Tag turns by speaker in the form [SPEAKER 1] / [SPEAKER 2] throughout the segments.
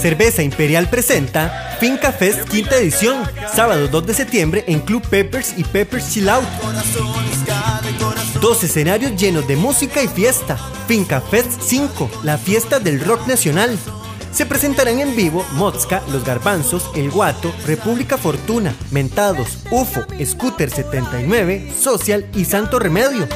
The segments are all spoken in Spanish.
[SPEAKER 1] Cerveza Imperial presenta Finca Fest quinta edición, sábado 2 de septiembre en Club Peppers y Peppers Chill Out. Dos escenarios llenos de música y fiesta. Finca Fest 5, la fiesta del rock nacional. Se presentarán en vivo Mozca, Los Garbanzos, El Guato, República Fortuna, Mentados, UFO, Scooter 79, Social y Santo Remedio.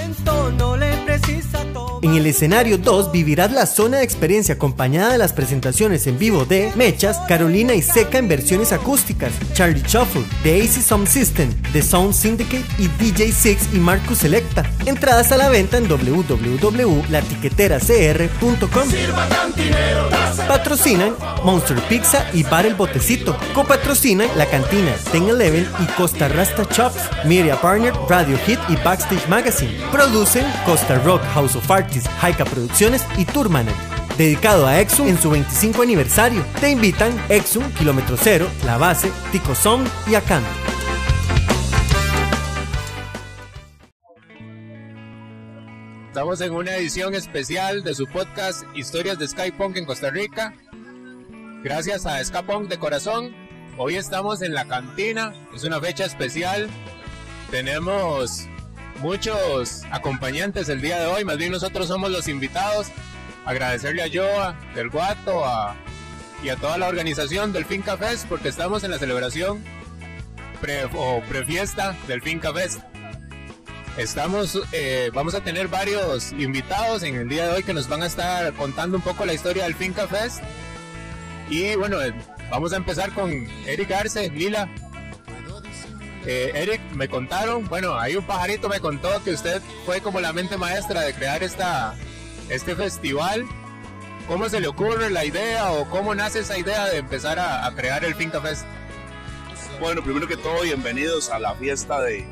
[SPEAKER 1] En el escenario 2 vivirás la zona de experiencia acompañada de las presentaciones en vivo de Mechas, Carolina y Seca en versiones acústicas, Charlie Shuffle, The AC Sound System, The Sound Syndicate y DJ Six y Marcus Selecta. Entradas a la venta en www.latiqueteracr.com. Patrocinan Monster Pizza y Bar El Botecito. Copatrocinan La Cantina, Ten Eleven y Costa Rasta Chops. Media Partner, Radio Hit y Backstage Magazine. Producen Costa Rock House of Haika Producciones y Tourmaner. Dedicado a Exum en su 25 aniversario. Te invitan Exum, Kilómetro Cero, La Base, Tico Sound y Akan.
[SPEAKER 2] Estamos en una edición especial de su podcast Historias de Skypunk en Costa Rica. Gracias a Skypunk de corazón. Hoy estamos en la cantina. Es una fecha especial. Tenemos muchos acompañantes el día de hoy. Más bien nosotros somos los invitados. Agradecerle a Joa, del Guato, a, y a toda la organización del Finca Fest porque estamos en la celebración pre, o prefiesta del Finca Fest. Estamos, eh, vamos a tener varios invitados en el día de hoy que nos van a estar contando un poco la historia del Finca Fest. Y bueno, vamos a empezar con Eric Arce, Lila. Eh, Eric, me contaron, bueno, ahí un pajarito me contó que usted fue como la mente maestra de crear esta, este festival. ¿Cómo se le ocurre la idea o cómo nace esa idea de empezar a, crear el Finca Fest?
[SPEAKER 3] Bueno, primero que todo, bienvenidos a la fiesta de,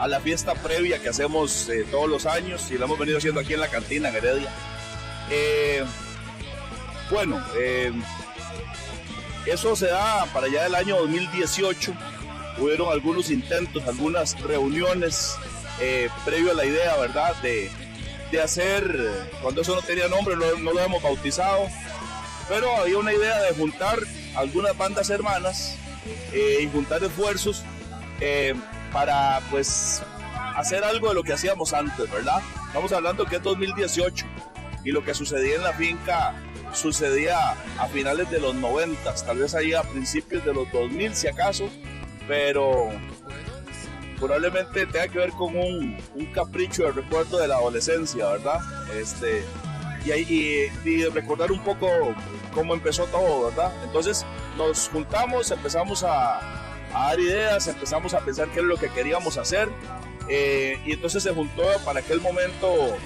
[SPEAKER 3] a la fiesta previa que hacemos eh, todos los años y la hemos venido haciendo aquí en la cantina en Heredia. Eh, bueno, eso se da para allá del año 2018. Hubieron algunos intentos, algunas reuniones eh, previo a la idea, ¿verdad? De, de hacer, cuando eso no tenía nombre, no, no lo hemos bautizado, pero había una idea de juntar algunas bandas hermanas eh, y juntar esfuerzos eh, para pues hacer algo de lo que hacíamos antes, ¿verdad? Estamos hablando que es 2018 y lo que sucedía en la finca sucedía a finales de los 90, tal vez ahí a principios de los 2000 si acaso, pero probablemente tenga que ver con un, un capricho de recuerdo de la adolescencia, ¿verdad? Este, y, y, y recordar un poco cómo empezó todo, ¿verdad? Entonces nos juntamos, empezamos a, a dar ideas, empezamos a pensar qué es lo que queríamos hacer. eh, y entonces se juntó para aquel momento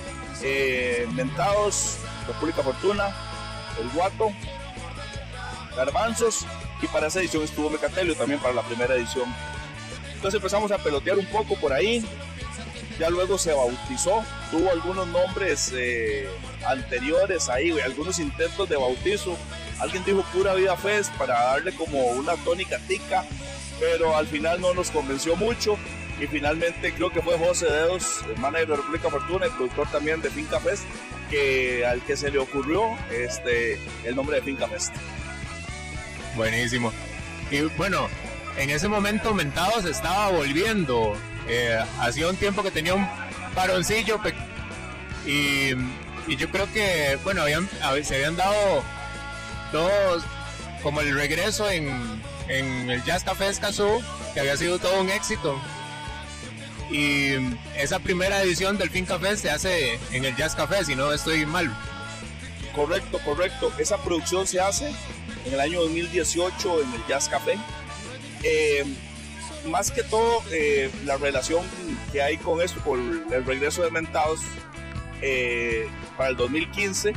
[SPEAKER 3] eh, Mentados, República Fortuna, El Guato, Garbanzos y para esa edición estuvo Mecatelio también para la primera edición. Entonces empezamos a pelotear un poco por ahí, ya luego se bautizó, tuvo algunos nombres eh, anteriores ahí, güey, algunos intentos de bautizo. Alguien dijo Pura Vida Fest para darle como una tónica tica, pero al final no nos convenció mucho. Y finalmente creo que fue José Dedos, el manager de República Fortuna y productor también de Finca Fest, que al que se le ocurrió este, el nombre de Finca Fest.
[SPEAKER 2] Buenísimo. Y bueno, en ese momento Mentados estaba volviendo. Eh, hacía un tiempo que tenía un paroncillo y, y yo creo que, bueno, habían, hab- se habían dado dos, como el regreso en, en el Jazz Café Escazú, que había sido todo un éxito. Y esa primera edición del Finca Fest se hace en el Jazz Café, si no estoy mal.
[SPEAKER 3] Correcto, correcto. Esa producción se hace en el año 2018 en el Jazz Café. Eh, más que todo, eh, la relación que hay con esto, por el regreso de Mentados eh, para el 2015,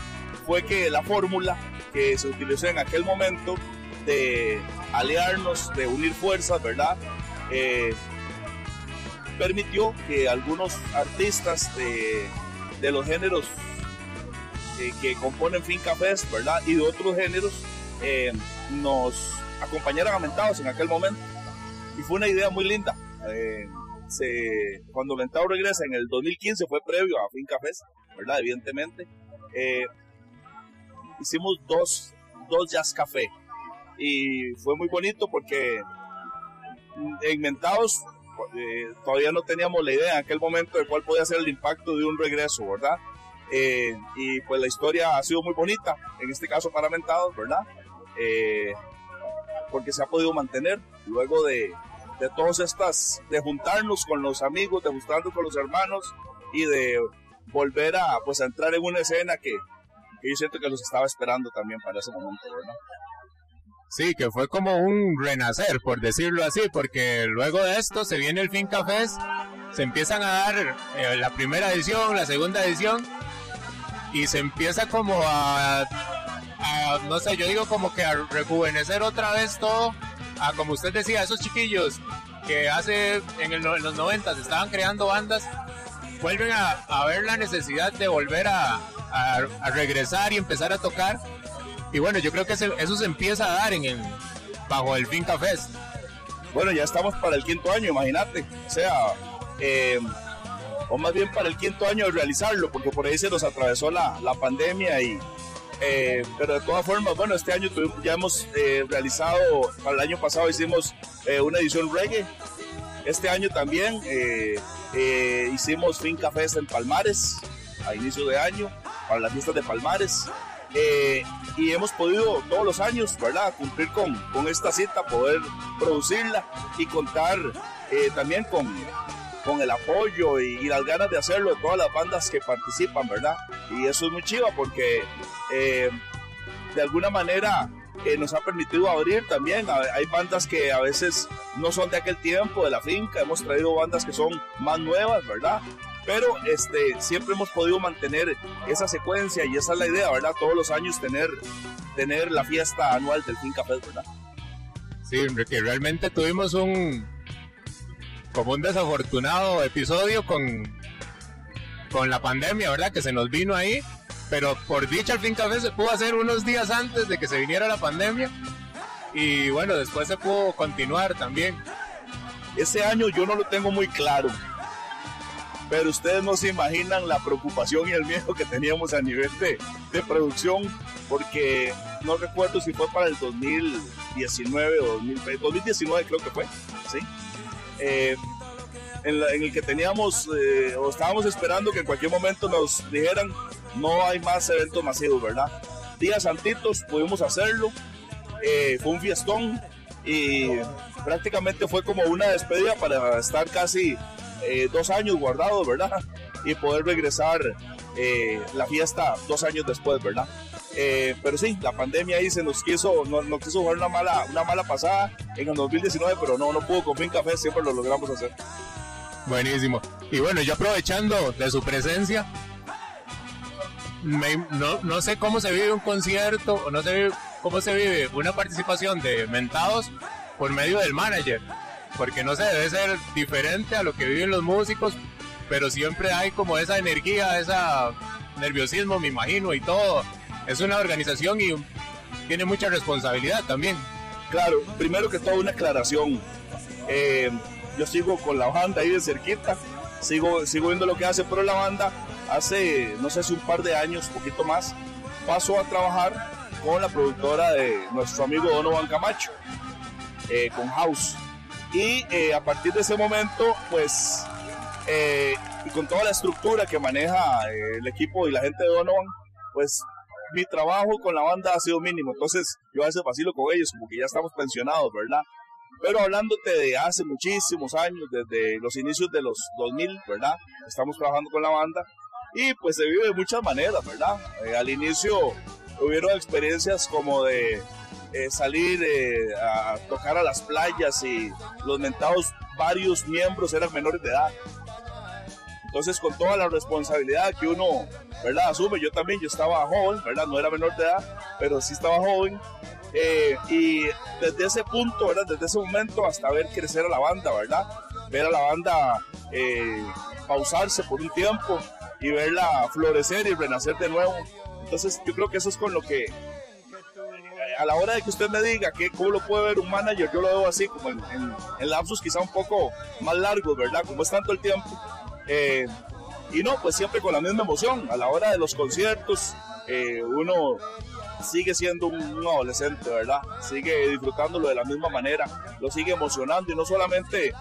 [SPEAKER 3] fue que la fórmula que se utilizó en aquel momento de aliarnos, de unir fuerzas, ¿verdad? Permitió que algunos artistas de, de los géneros que componen Finca Fest, ¿verdad? Y de otros géneros eh, nos acompañaron a Mentados en aquel momento. Y fue una idea muy linda. Eh, se, cuando Mentados regresa en el 2015 fue previo a Finca Fest, ¿verdad? Evidentemente. Eh, hicimos dos, dos Jazz Café. Y fue muy bonito porque en Mentados eh, todavía no teníamos la idea en aquel momento de cuál podía ser el impacto de un regreso, ¿verdad? Eh, y pues la historia ha sido muy bonita, en este caso para Mentados, ¿verdad? Eh, porque se ha podido mantener luego de, de todas estas, de juntarnos con los amigos, de juntarnos con los hermanos y de volver a, pues, entrar en una escena que, yo siento que los estaba esperando también para ese momento.
[SPEAKER 2] Sí, que fue como un renacer, por decirlo así, porque luego de esto se viene el Finca Fest, se empiezan a dar eh, la primera edición, la segunda edición, y se empieza como a, no sé, yo digo como que a rejuvenecer otra vez todo, a como usted decía, esos chiquillos que hace en, los 90 estaban creando bandas, vuelven a, ver la necesidad de volver a, regresar y empezar a tocar y bueno, yo creo que eso se empieza a dar en el, bajo el Finca Fest.
[SPEAKER 3] Bueno, ya estamos para el quinto año, imagínate. O sea, eh, o más bien para el quinto año de realizarlo, porque por ahí se nos atravesó la, la pandemia y... Eh, pero de todas formas, bueno, este año ya hemos eh, realizado, para el año pasado hicimos una edición reggae, este año también hicimos Finca Fest en Palmares, a inicio de año, para las fiestas de Palmares. Eh, y hemos podido todos los años, ¿verdad?, cumplir con, con esta cita, poder producirla y contar eh, también con, con el apoyo y, las ganas de hacerlo de todas las bandas que participan, ¿verdad? Y eso es muy chiva porque eh, de alguna manera nos ha permitido abrir también. Hay bandas que a veces no son de aquel tiempo, de la finca, hemos traído bandas que son más nuevas, ¿verdad? pero este, siempre hemos podido mantener esa secuencia y esa es la idea, ¿verdad? Todos los años tener, tener la fiesta anual del Finca Fest, ¿verdad?
[SPEAKER 2] Sí, que realmente tuvimos un como un desafortunado episodio con, con la pandemia, ¿verdad? Que se nos vino ahí, pero por dicha el Finca Fest se pudo hacer unos días antes de que se viniera la pandemia y bueno, después se pudo continuar también.
[SPEAKER 3] Ese año yo no lo tengo muy claro, pero ustedes no se imaginan la preocupación y el miedo que teníamos a nivel de, de producción, porque no recuerdo si fue para el 2019 o 2019 creo que fue, ¿sí? Eh, en, el que teníamos eh, o estábamos esperando que en cualquier momento nos dijeran no hay más eventos masivos, ¿verdad? Días antitos pudimos hacerlo, eh, fue un fiestón y prácticamente fue como una despedida para estar casi eh, dos años guardado, ¿verdad? Y poder regresar eh, la fiesta dos años después, ¿verdad? Eh, pero sí, la pandemia ahí se nos quiso, no, no, quiso jugar una mala, una mala pasada en el 2019, pero no, no pudo con Fin Café, siempre lo logramos hacer.
[SPEAKER 2] Buenísimo. Y bueno, yo aprovechando de su presencia, no, no, sé cómo se vive un concierto, o no sé cómo se vive una participación de Mentados por medio del manager porque no sé, debe ser diferente a lo que viven los músicos, pero siempre hay como esa energía, ese nerviosismo, me imagino, y todo. Es una organización y tiene mucha responsabilidad también.
[SPEAKER 3] Claro, primero que todo una aclaración. Eh, yo sigo con la banda ahí de cerquita, sigo, sigo viendo lo que hace, pero la banda hace, no sé si un par de años, poquito más, pasó a trabajar con la productora de nuestro amigo Donovan Camacho, eh, con House. Y eh, a partir de ese momento, pues, y con toda la estructura que maneja el equipo y la gente de Donovan, pues mi trabajo con la banda ha sido mínimo. Entonces, yo a veces vacilo con ellos, como que ya estamos pensionados, ¿verdad? Pero hablándote de hace muchísimos años, desde los inicios de los 2000, ¿verdad? Estamos trabajando con la banda y pues se vive de muchas maneras, ¿verdad? al inicio hubieron experiencias como de eh, salir eh, a tocar a las playas y los mentados varios miembros eran menores de edad. Entonces con toda la responsabilidad que uno, ¿verdad? Asume, yo también, yo estaba joven, ¿verdad? No era menor de edad, pero sí estaba joven. Eh, y desde ese punto, ¿verdad? Desde ese momento hasta ver crecer a la banda, ¿verdad? Ver a la banda pausarse por un tiempo y verla florecer y renacer de nuevo. Entonces yo creo que eso es con lo que a la hora de que usted me diga que cómo lo puede ver un manager, yo lo veo así, como en, lapsos quizá un poco más largos, ¿verdad? Como es tanto el tiempo. Eh, y no, pues siempre con la misma emoción. A la hora de los conciertos, eh, uno sigue siendo un, adolescente, ¿verdad? Sigue disfrutándolo de la misma manera, lo sigue emocionando y no solamente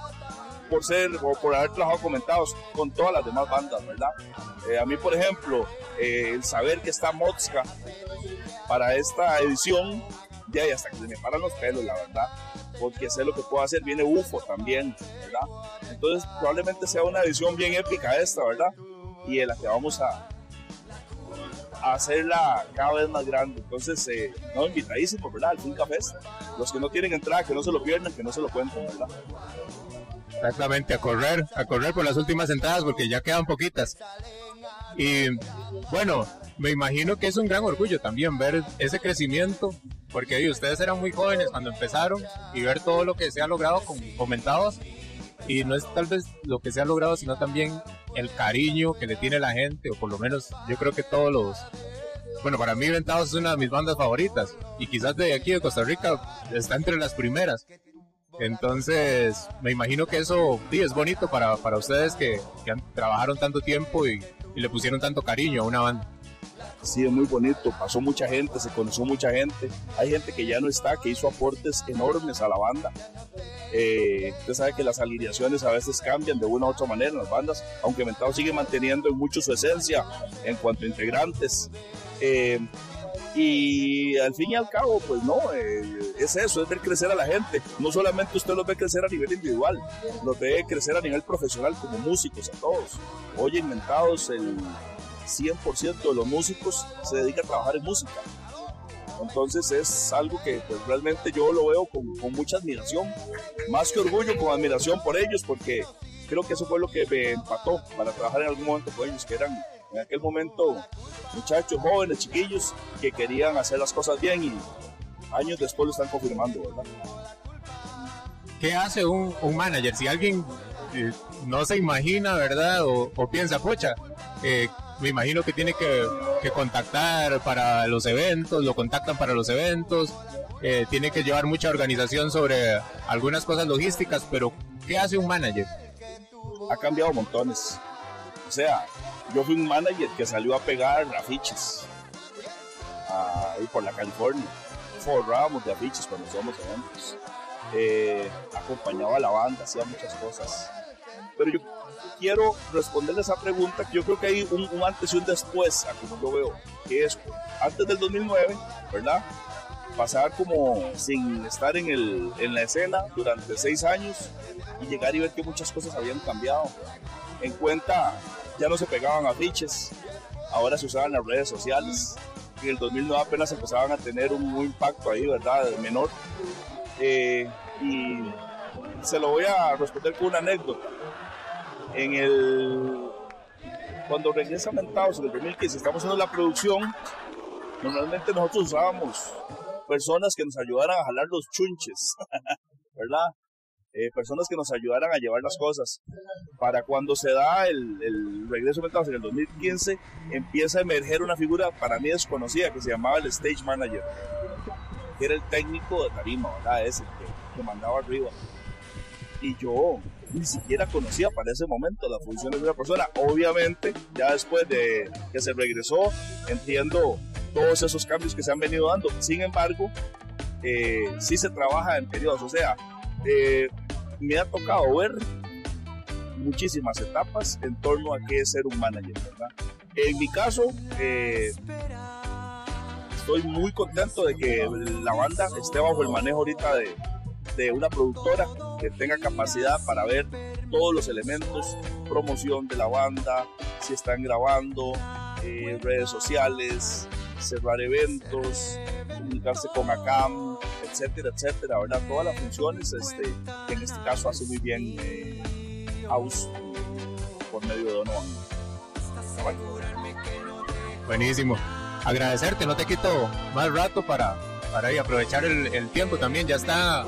[SPEAKER 3] por ser o por haber trabajado comentados con todas las demás bandas, ¿verdad? Eh, a mí, por ejemplo, eh, el saber que está Mozka para esta edición, ya y hasta que se me paran los pelos, la verdad, porque sé lo que puedo hacer, viene UFO también, ¿verdad? Entonces probablemente sea una edición bien épica esta, ¿verdad? Y en la que vamos a, hacerla cada vez más grande. Entonces, eh, no, invitadísimo, ¿verdad? Al Finca Fest. Los que no tienen entrada, que no se lo pierdan, que no se lo cuenten, ¿verdad?
[SPEAKER 2] Exactamente, a correr, a correr por las últimas entradas porque ya quedan poquitas. Y bueno, me imagino que es un gran orgullo también ver ese crecimiento, porque ustedes eran muy jóvenes cuando empezaron y ver todo lo que se ha logrado con comentados. Y no es tal vez lo que se ha logrado, sino también el cariño que le tiene la gente, o por lo menos yo creo que todos los... Bueno, para mí Ventados es una de mis bandas favoritas y quizás de aquí de Costa Rica está entre las primeras. Entonces, me imagino que eso sí, es bonito para, para ustedes que trabajaron tanto tiempo y, y, le pusieron tanto cariño a una banda.
[SPEAKER 3] Sí, es muy bonito. Pasó mucha gente, se conoció mucha gente. Hay gente que ya no está, que hizo aportes enormes a la banda. Eh, usted sabe que las alineaciones a veces cambian de una u otra manera en las bandas, aunque Mentado sigue manteniendo en mucho su esencia en cuanto a integrantes. Eh, y al fin y al cabo, pues no, eh, es eso, es ver crecer a la gente. No solamente usted los ve crecer a nivel individual, los ve crecer a nivel profesional como músicos a todos. Hoy inventados el 100% de los músicos se dedica a trabajar en música. Entonces es algo que pues, realmente yo lo veo con, con, mucha admiración, más que orgullo, con admiración por ellos, porque creo que eso fue lo que me empató para trabajar en algún momento con ellos, que eran en aquel momento muchachos jóvenes, chiquillos, que querían hacer las cosas bien y años después lo están confirmando, ¿verdad?
[SPEAKER 2] ¿Qué hace un, un manager? Si alguien eh, no se imagina, ¿verdad? O, o piensa, pocha, eh, me imagino que tiene que, que, contactar para los eventos, lo contactan para los eventos, eh, tiene que llevar mucha organización sobre algunas cosas logísticas, pero ¿qué hace un manager?
[SPEAKER 3] Ha cambiado montones. O sea, yo fui un manager que salió a pegar afiches ahí por la California. Forrábamos de afiches cuando hacíamos eventos. Eh, acompañaba a la banda, hacía muchas cosas. Pero yo quiero responderle esa pregunta, que yo creo que hay un, un, antes y un después, a como lo veo, que es antes del 2009, ¿verdad? Pasar como sin estar en, el, en la escena durante seis años y llegar y ver que muchas cosas habían cambiado. En cuenta ya no se pegaban afiches, ahora se usaban las redes sociales. En el 2009 apenas empezaban a tener un, un impacto ahí, ¿verdad? Menor. Eh, y se lo voy a responder con una anécdota. En el. Cuando regresa Mentados en el 2015, estamos haciendo la producción. Normalmente nosotros usábamos personas que nos ayudaran a jalar los chunches, ¿verdad? Eh, personas que nos ayudaran a llevar las cosas. Para cuando se da el, el regreso Mentados en el 2015, empieza a emerger una figura para mí desconocida que se llamaba el Stage Manager, que era el técnico de tarima, ¿verdad? Ese que, que mandaba arriba. Y yo ni siquiera conocía para ese momento las funciones de una persona. Obviamente, ya después de que se regresó, entiendo todos esos cambios que se han venido dando. Sin embargo, eh, sí se trabaja en periodos, o sea, eh, me ha tocado ver muchísimas etapas en torno a qué es ser un manager, ¿verdad? En mi caso, eh, estoy muy contento de que la banda esté bajo el manejo ahorita de, una productora que tenga capacidad para ver todos los elementos, promoción de la banda, si están grabando, eh, redes sociales, cerrar eventos, comunicarse con ACAM, etcétera, etcétera, ¿verdad? Todas las funciones este, que en este caso hace muy bien eh, House por medio de Donovan.
[SPEAKER 2] Buenísimo. Agradecerte, no te quito más rato para, para aprovechar el, el tiempo también. Ya está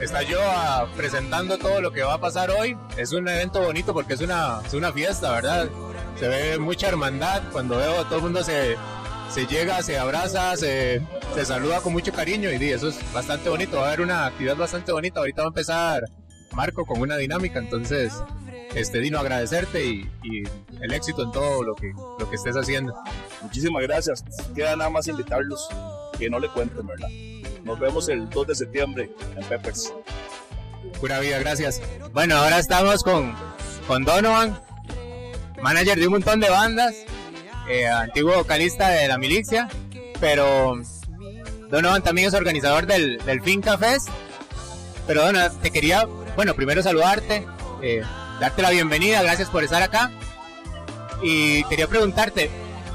[SPEAKER 2] está yo uh, presentando todo lo que va a pasar hoy. Es un evento bonito porque es una, es una fiesta, ¿verdad? Se ve mucha hermandad cuando veo todo el mundo se, se llega, se abraza, se, se saluda con mucho cariño y eso es bastante bonito. Va a haber una actividad bastante bonita. Ahorita va a empezar Marco con una dinámica, entonces este Dino agradecerte y, el éxito en todo lo que, lo que estés haciendo.
[SPEAKER 3] Muchísimas gracias. Queda nada más invitarlos que no le cuenten, ¿verdad? Nos vemos el 2 de septiembre en Peppers.
[SPEAKER 2] Pura vida, gracias. Bueno, ahora estamos con, con Donovan, manager de un montón de bandas, eh, antiguo vocalista de la milicia, pero Donovan también es organizador del, del Finca Fest. Pero Donovan, te quería, bueno, primero saludarte, eh, darte la bienvenida, gracias por estar acá. Y quería preguntarte,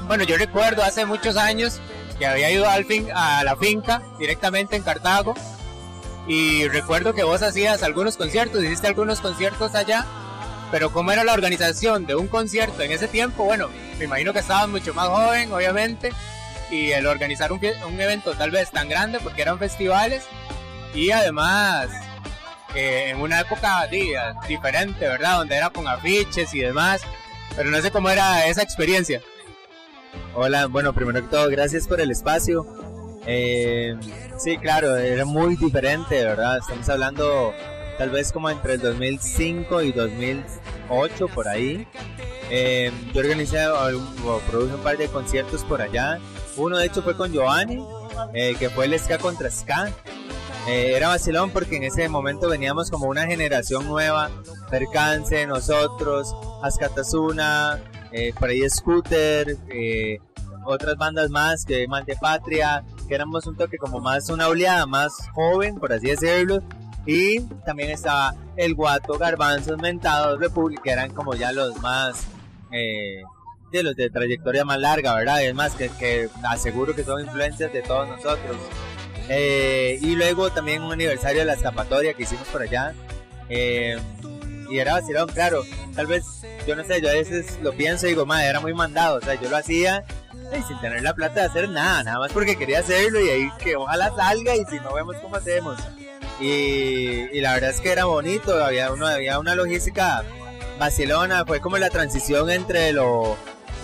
[SPEAKER 2] bueno, yo recuerdo hace muchos años que había ido al fin, a la finca directamente en Cartago y recuerdo que vos hacías algunos conciertos, hiciste algunos conciertos allá, pero ¿cómo era la organización de un concierto en ese tiempo? Bueno, me imagino que estabas mucho más joven, obviamente, y el organizar un, un evento tal vez tan grande porque eran festivales y además eh, en una época diferente, ¿verdad? Donde era con afiches y demás, pero no sé cómo era esa experiencia.
[SPEAKER 4] Hola, bueno, primero que todo, gracias por el espacio. Eh, sí, claro, era muy diferente, ¿verdad? Estamos hablando tal vez como entre el 2005 y 2008, por ahí. Eh, yo organicé o produje un par de conciertos por allá. Uno de hecho fue con Giovanni, eh, que fue el Ska contra Ska. Eh, era vacilón porque en ese momento veníamos como una generación nueva, Percance, nosotros, Ascatasuna, eh, por ahí Scooter, eh, otras bandas más que Mante Patria, que éramos un toque como más una oleada más joven, por así decirlo. Y también estaba El Guato, Garbanzos, Mentados, República, eran como ya los más eh, de los de trayectoria más larga, ¿verdad? Es más, que, que aseguro que son influencias de todos nosotros. Eh, y luego también un aniversario de la escapatoria que hicimos por allá. Eh, y era vacilón, claro. Tal vez, yo no sé, yo a veces lo pienso y digo, madre, era muy mandado. O sea, yo lo hacía sin tener la plata de hacer nada, nada más porque quería hacerlo y ahí que ojalá salga y si no vemos cómo hacemos. Y, la verdad es que era bonito, había, uno, había una logística vacilona, fue como la transición entre lo,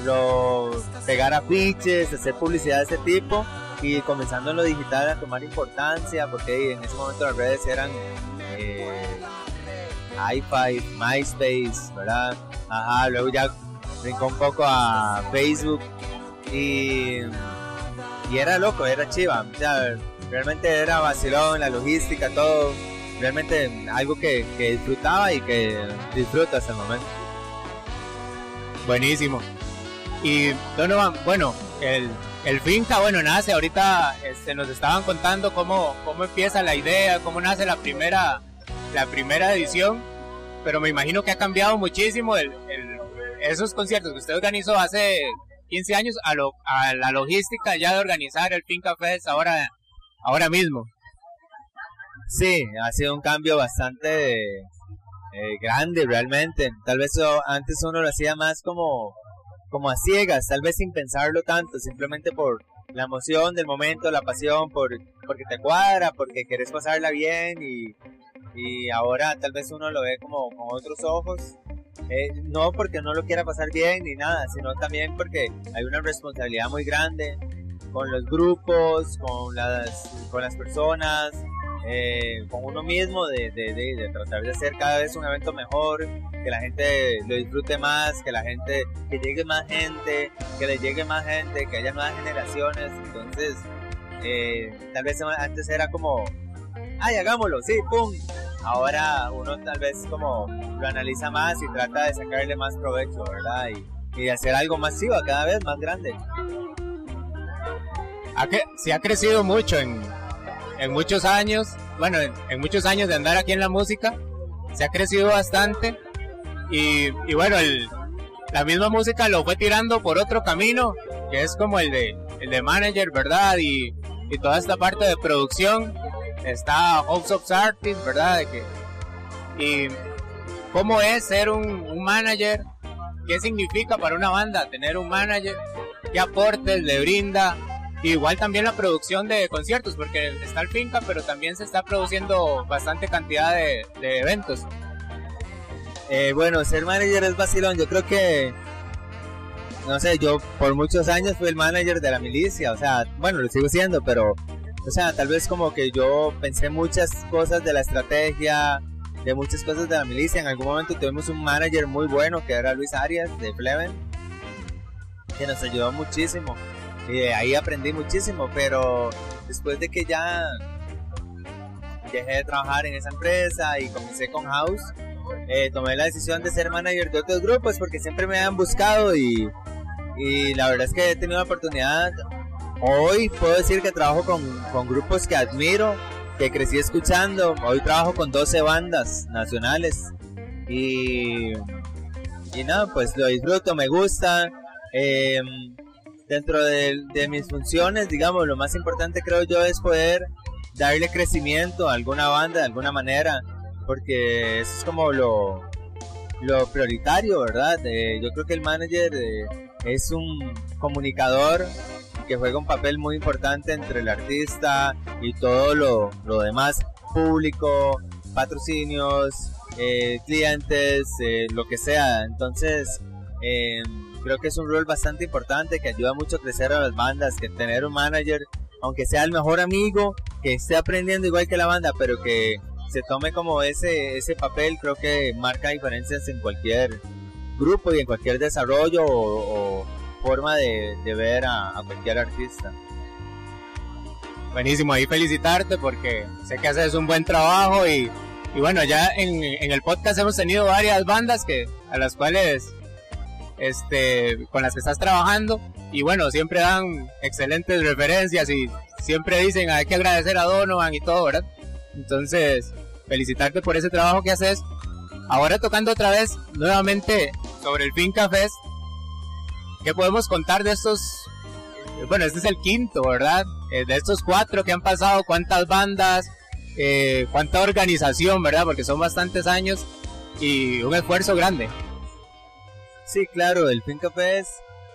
[SPEAKER 4] lo pegar afiches, hacer publicidad de ese tipo y comenzando en lo digital a tomar importancia, porque en ese momento las redes eran eh, i5, MySpace, ¿verdad? Ajá, luego ya brincó un poco a Facebook y, y era loco, era chiva, realmente era vacilón, la logística, todo, realmente algo que, que disfrutaba y que disfruto hasta el momento.
[SPEAKER 2] Buenísimo. Y Donovan, bueno, el el finca, bueno, nace, ahorita este, nos estaban contando cómo, cómo empieza la idea, cómo nace la primera, la primera edición, pero me imagino que ha cambiado muchísimo el, esos conciertos que usted organizó hace 15 años a, lo, a la logística ya de organizar el Finca Fest ahora, ahora mismo.
[SPEAKER 4] Sí, ha sido un cambio bastante eh, grande realmente. Tal vez antes uno lo hacía más como como a ciegas, tal vez sin pensarlo tanto, simplemente por la emoción del momento, la pasión, por, porque te cuadra, porque quieres pasarla bien y, y ahora tal vez uno lo ve como con otros ojos. Eh, no porque no lo quiera pasar bien ni nada, sino también porque hay una responsabilidad muy grande con los grupos, con las, con las personas, eh, con uno mismo de, de, de, tratar de hacer cada vez un evento mejor, que la gente lo disfrute más, que la gente, que llegue más gente, que le llegue más gente, que haya nuevas generaciones. Entonces, eh, tal vez antes era como, ay, hagámoslo, sí, pum. Ahora uno tal vez como lo analiza más y trata de sacarle más provecho, ¿verdad? Y, y de hacer algo masivo cada vez más grande.
[SPEAKER 2] Que, se ha crecido mucho en, en muchos años, bueno, en, muchos años de andar aquí en la música, se ha crecido bastante y, bueno, la misma música lo fue tirando por otro camino, que es como el de, el de manager, ¿verdad? Y, toda esta parte de producción, está House of Artists, ¿verdad? y cómo es ser un, un manager, qué significa para una banda tener un manager, qué aportes le brinda Igual también la producción de conciertos, porque está el finca, pero también se está produciendo bastante cantidad de, eventos.
[SPEAKER 4] Eh, bueno, ser manager es vacilón. Yo creo que, no sé, yo por muchos años fui el manager de la milicia. O sea, bueno, lo sigo siendo, pero, o sea, tal vez como que yo pensé muchas cosas de la estrategia, de muchas cosas de la milicia. En algún momento tuvimos un manager muy bueno que era Luis Arias de Fleven, que nos ayudó muchísimo. Y de ahí aprendí muchísimo, pero después de que ya dejé de trabajar en esa empresa y comencé con House, eh, tomé la decisión de ser manager de otros grupos porque siempre me han buscado y, y la verdad es que he tenido la oportunidad. Hoy puedo decir que trabajo con, con grupos que admiro, que crecí escuchando. Hoy trabajo con 12 bandas nacionales y, y nada, pues lo disfruto, me gusta. Eh, dentro de, de, mis funciones, digamos, lo más importante creo yo es poder darle crecimiento a alguna banda de alguna manera, porque eso es como lo, lo prioritario, ¿verdad? Yo creo que el manager eh, es un comunicador que juega un papel muy importante entre el artista y todo lo, lo demás, público, patrocinios, eh, clientes, eh, lo que sea. Entonces, eh, creo que es un rol bastante importante que ayuda mucho a crecer a las bandas, que tener un manager, aunque sea el mejor amigo, que esté aprendiendo igual que la banda, pero que se tome como ese, ese papel, creo que marca diferencias en cualquier grupo y en cualquier desarrollo o, o forma de, de ver a, a, cualquier artista.
[SPEAKER 2] Buenísimo, ahí felicitarte porque sé que haces un buen trabajo y, y bueno, ya en, en, el podcast hemos tenido varias bandas que a las cuales este con las que estás trabajando y bueno, siempre dan excelentes referencias y siempre dicen hay que agradecer a Donovan y todo, ¿verdad? Entonces, felicitarte por ese trabajo que haces. Ahora tocando otra vez nuevamente sobre el Finca Fest, ¿qué podemos contar de estos? Bueno, este es el quinto, ¿verdad? Eh, de estos cuatro que han pasado, ¿cuántas bandas? Eh, ¿Cuánta organización, verdad? Porque son bastantes años y un esfuerzo grande.
[SPEAKER 4] Sí, claro, el Finca Fest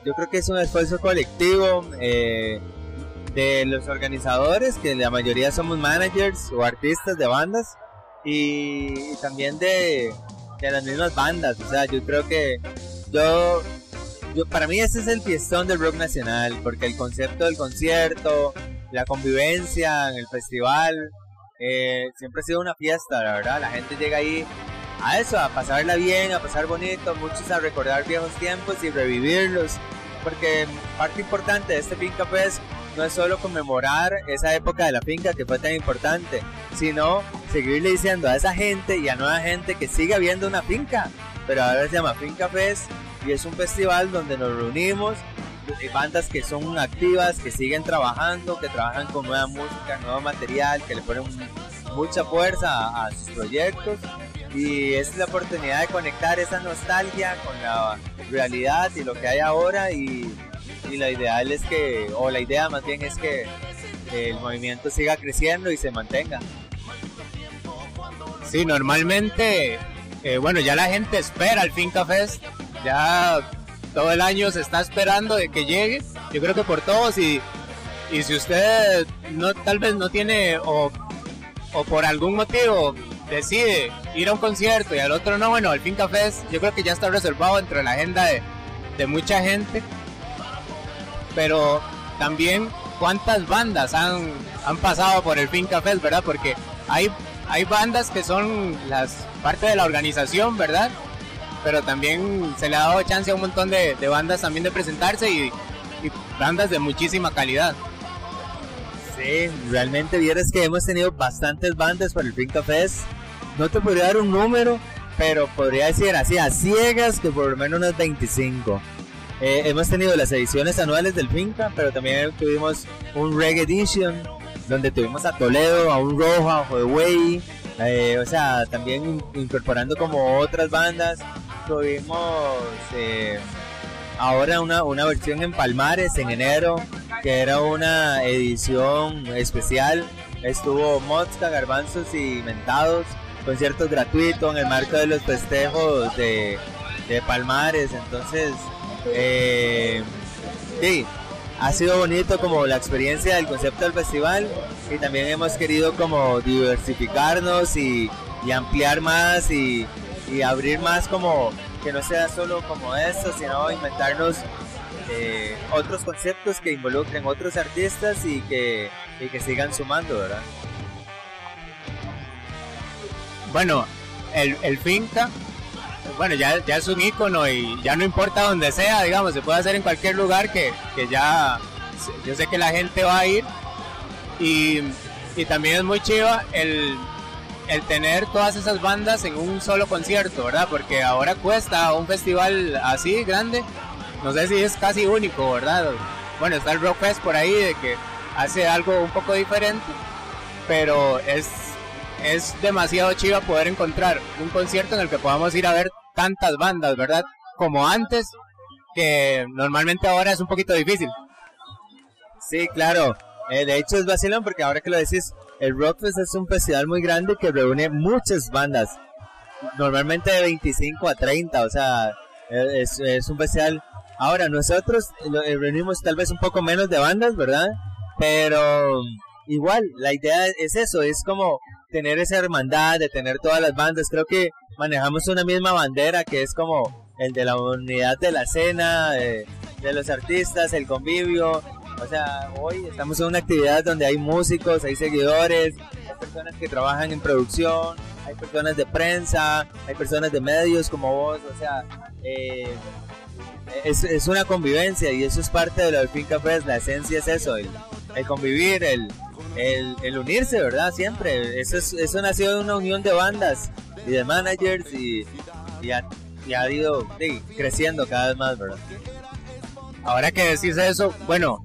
[SPEAKER 4] yo creo que es un esfuerzo colectivo eh, de los organizadores, que la mayoría somos managers o artistas de bandas, y, y también de, de, las mismas bandas. O sea, yo creo que yo, yo, para mí ese es el fiestón del rock nacional, porque el concepto del concierto, la convivencia en el festival, eh, siempre ha sido una fiesta, la verdad. La gente llega ahí a eso, a pasarla bien, a pasar bonito, muchos a recordar viejos tiempos y revivirlos. Porque parte importante de este Finca Fest no es solo conmemorar esa época de la finca que fue tan importante, sino seguirle diciendo a esa gente y a nueva gente que sigue habiendo una finca, pero ahora se llama Finca Fest y es un festival donde nos reunimos, bandas que son activas, que siguen trabajando, que trabajan con nueva música, nuevo material, que le ponen mucha fuerza a, a sus proyectos y es la oportunidad de conectar esa nostalgia con la realidad y lo que hay ahora. Y, y la ideal es que, o la idea más bien es que el movimiento siga creciendo y se mantenga.
[SPEAKER 2] Sí, normalmente, eh, bueno, ya la gente espera el Finca Fest, ya todo el año se está esperando de que llegue, yo creo que por todos. Y, y si usted no, tal vez no tiene o, o por algún motivo decide ir a un concierto y al otro no, bueno, el Finca Fest yo creo que ya está reservado entre la agenda de, de mucha gente pero también cuántas bandas han, han pasado por el Finca Fest, ¿verdad? Porque hay, hay bandas que son las parte de la organización, ¿verdad? Pero también se le ha dado chance a un montón de, de bandas también de presentarse y, y, bandas de muchísima calidad.
[SPEAKER 4] Sí, realmente vieras que hemos tenido bastantes bandas por el Finca Fest. No te podría dar un número, pero podría decir así a ciegas que por lo menos unas 25. Eh, hemos tenido las ediciones anuales del Finca, pero también tuvimos un Reggae Edition, donde tuvimos a Toledo, a un Rojo, a Huawei, eh, o sea, también incorporando como otras bandas. Tuvimos eh, ahora una, una versión en Palmares en enero, que era una edición especial. Estuvo Mozca, Garbanzos y Mentados, conciertos gratuitos en el marco de los festejos de, Palmares. Entonces, eh, sí, ha sido bonito como la experiencia del concepto del festival y también hemos querido como diversificarnos y, ampliar más y, y, abrir más como que no sea solo como esto, sino inventarnos eh, otros conceptos que involucren otros artistas y que, y que sigan sumando, ¿verdad?
[SPEAKER 2] Bueno, el, el finca, bueno, ya, ya es un icono y ya no importa donde sea, digamos, se puede hacer en cualquier lugar que, que ya yo sé que la gente va a ir y, y también es muy chiva el, el tener todas esas bandas en un solo concierto, ¿verdad? Porque ahora cuesta un festival así grande, no sé si es casi único, ¿verdad? Bueno, está el Rock Fest por ahí de que hace algo un poco diferente, pero es, es demasiado chiva poder encontrar un concierto en el que podamos ir a ver tantas bandas, ¿verdad? Como antes, que normalmente ahora es un poquito difícil.
[SPEAKER 4] Sí, claro. Eh, de hecho es vacilón porque ahora que lo decís, el Rockfest es un festival muy grande que reúne muchas bandas. Normalmente de 25 a 30, o sea, eh, es, es un festival. Ahora, nosotros eh, reunimos tal vez un poco menos de bandas, ¿verdad? Pero igual, la idea es eso, es como tener esa hermandad de tener todas las bandas. Creo que manejamos una misma bandera que es como el de la unidad de la escena, de, de los artistas, el convivio, o sea, hoy estamos en una actividad donde hay músicos, hay seguidores, hay personas que trabajan en producción, hay personas de prensa, hay personas de medios como vos, o sea, eh, es, es, una convivencia y eso es parte de lo del Finca Fest, la esencia es eso, el, el convivir, el, el, unirse, ¿verdad? Siempre, eso, es, eso nació de una unión de bandas y de managers y, y, ha, y ha ido creciendo cada vez más, ¿verdad?
[SPEAKER 2] Ahora que decís eso, bueno,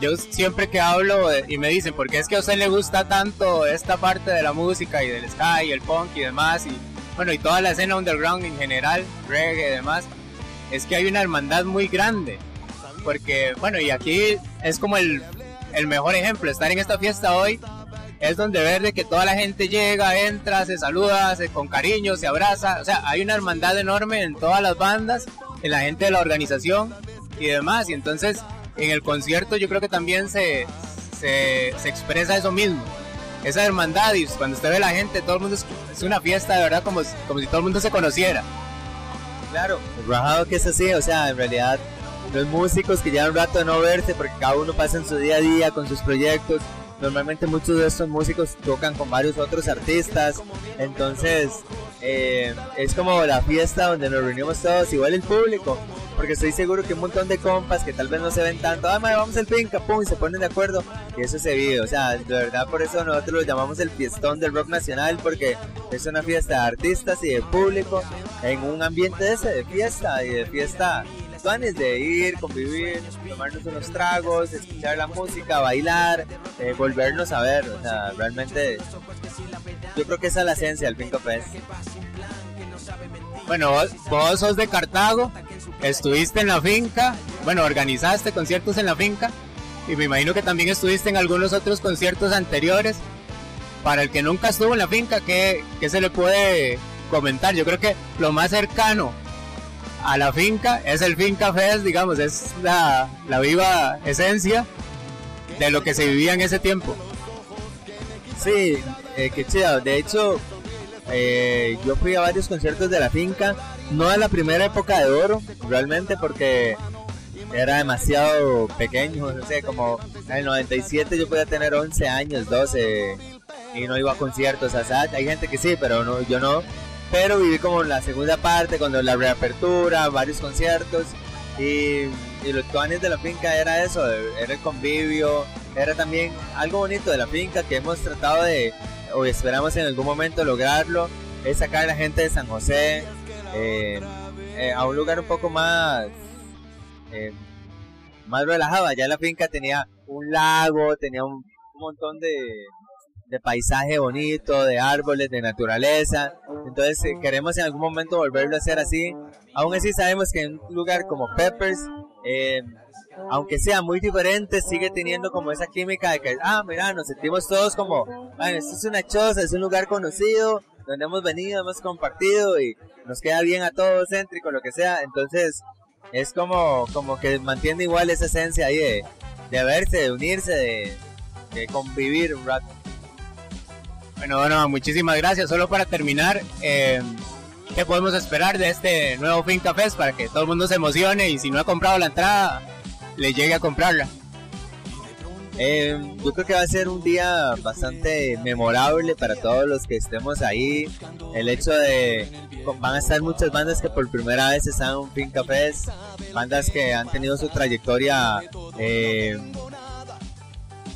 [SPEAKER 2] yo siempre que hablo y me dicen, ¿por qué es que a usted le gusta tanto esta parte de la música y del sky, el punk y demás? Y bueno, y toda la escena underground en general, reggae y demás, es que hay una hermandad muy grande. Porque, bueno, y aquí es como el, el mejor ejemplo, estar en esta fiesta hoy es donde ver de que toda la gente llega, entra, se saluda, se, con cariño, se abraza. O sea, hay una hermandad enorme en todas las bandas, en la gente de la organización y demás. Y entonces en el concierto yo creo que también se, se, expresa eso mismo. Esa hermandad y cuando usted ve la gente, todo el mundo es, es una fiesta de verdad como, como si todo el mundo se conociera.
[SPEAKER 4] Claro, el rajado que es así, o sea, en realidad los músicos que llevan un rato de no verse porque cada uno pasa en su día a día con sus proyectos. Normalmente muchos de estos músicos tocan con varios otros artistas, entonces eh, es como la fiesta donde nos reunimos todos, igual el público, porque estoy seguro que un montón de compas que tal vez no se ven tanto, ah, madre, vamos al finca, pum, y se ponen de acuerdo, y eso se vive, o sea, de verdad por eso nosotros lo llamamos el fiestón del rock nacional, porque es una fiesta de artistas y de público, en un ambiente ese, de fiesta, y de fiesta planes de ir, convivir, tomarnos unos tragos, escuchar la música, bailar, eh, volvernos a ver. O sea, realmente yo creo que esa es la esencia del Finco Fest.
[SPEAKER 2] Bueno, vos, vos, sos de Cartago, estuviste en la finca, bueno, organizaste conciertos en la finca y me imagino que también estuviste en algunos otros conciertos anteriores. Para el que nunca estuvo en la finca, ¿qué, qué se le puede comentar? Yo creo que lo más cercano a la finca, es el Finca Fest, digamos, es la, la viva esencia de lo que se vivía en ese tiempo.
[SPEAKER 4] Sí, eh, qué chido. De hecho, eh, yo fui a varios conciertos de la finca, no a la primera época de oro, realmente, porque era demasiado pequeño, no sé, como en el 97 yo podía tener 11 años, 12, y no iba a conciertos, hay gente que sí, pero no, yo no pero viví como la segunda parte, cuando la reapertura, varios conciertos y, y los tuanes de la finca era eso, era el convivio, era también algo bonito de la finca que hemos tratado de, o esperamos en algún momento lograrlo, es sacar a la gente de San José eh, eh, a un lugar un poco más, eh, más relajado. Allá la finca tenía un lago, tenía un, un montón de, de paisaje bonito, de árboles, de naturaleza. Entonces eh, queremos en algún momento volverlo a hacer así. Aún así sabemos que en un lugar como Peppers, eh, aunque sea muy diferente, sigue teniendo como esa química de que, ah, mira, nos sentimos todos como, bueno, esto es una choza, es un lugar conocido, donde hemos venido, hemos compartido y nos queda bien a todos, céntrico, lo que sea. Entonces es como, como que mantiene igual esa esencia ahí de, de verse, de unirse, de, de convivir un rato.
[SPEAKER 2] Bueno, bueno, muchísimas gracias. Solo para terminar, eh, ¿qué podemos esperar de este nuevo Finca Fest para que todo el mundo se emocione y si no ha comprado la entrada, le llegue a comprarla?
[SPEAKER 4] Eh, yo creo que va a ser un día bastante memorable para todos los que estemos ahí. El hecho de van a estar muchas bandas que por primera vez están en un Finca Fest, bandas que han tenido su trayectoria eh,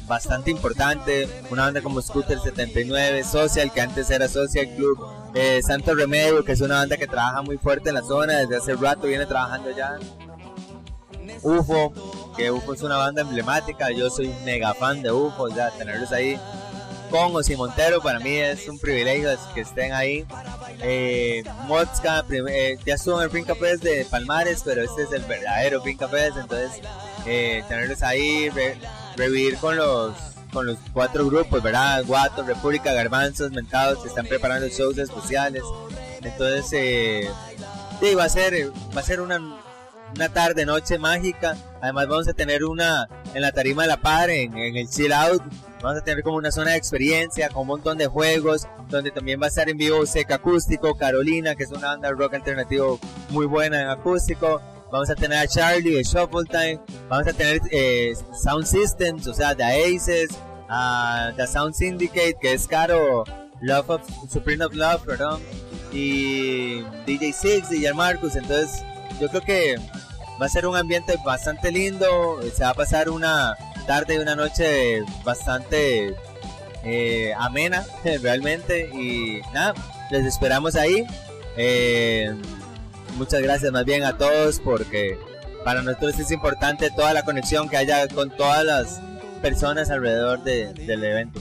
[SPEAKER 4] bastante importante, una banda como Scooter 79, Social, que antes era Social Club, eh, Santo Remedio, que es una banda que trabaja muy fuerte en la zona, desde hace rato viene trabajando ya. UFO, que UFO es una banda emblemática, yo soy mega fan de UFO, ya tenerlos ahí con y Montero para mí es un privilegio que estén ahí. Eh, eh ya estuvo en el Finca Fest de Palmares, pero este es el verdadero Finca Fest, entonces eh, tenerlos ahí, revivir con los con los cuatro grupos, ¿verdad? Guato, República, Garbanzos, Mentados, que están preparando shows especiales. Entonces, eh, sí, va a ser, va a ser una, una tarde, noche mágica. Además, vamos a tener una en la tarima de la par, en, el chill out. Vamos a tener como una zona de experiencia con un montón de juegos, donde también va a estar en vivo Seca Acústico, Carolina, que es una banda rock alternativo muy buena en acústico vamos a tener a Charlie de Shuffle Time, vamos a tener eh, Sound Systems, o sea, The Aces, uh, The Sound Syndicate, que es caro, Love of, Supreme of Love, perdón, y DJ Six, DJ Marcus, entonces yo creo que va a ser un ambiente bastante lindo, se va a pasar una tarde y una noche bastante eh, amena realmente y nada, les esperamos ahí. Eh, muchas gracias más bien a todos porque para nosotros es importante toda la conexión que haya con todas las personas alrededor del evento.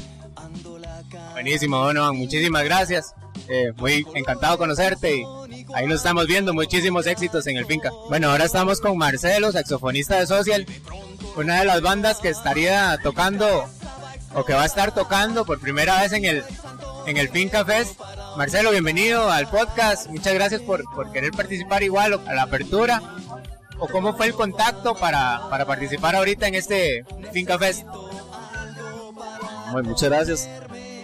[SPEAKER 2] Buenísimo, bueno, muchísimas gracias. Eh, muy encantado conocerte y ahí nos estamos viendo. Muchísimos éxitos en el Finca. Bueno, ahora estamos con Marcelo, saxofonista de Social, una de las bandas que estaría tocando o que va a estar tocando por primera vez en el, en el Finca Fest Marcelo, bienvenido al podcast. Muchas gracias por, querer participar igual a la apertura. ¿O cómo fue el contacto para, participar ahorita en este Finca Fest?
[SPEAKER 5] Muy, muchas gracias.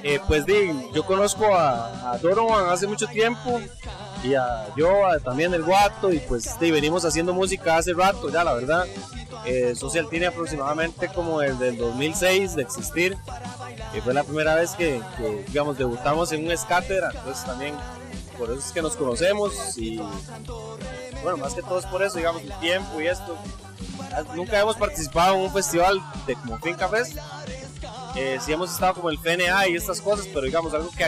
[SPEAKER 5] Eh, pues di, yo conozco a, a hace mucho tiempo y a yo también el Guato y pues di, venimos haciendo música hace rato ya la verdad. Eh, Social tiene aproximadamente como el del 2006 de existir y fue la primera vez que, digamos, debutamos en un escátedra, entonces también por eso es que nos conocemos y bueno, más que todo es por eso, digamos, el tiempo y esto. Nunca hemos participado en un festival de como Finca Fest. Eh, sí hemos estado como el FNA y estas cosas, pero digamos, algo que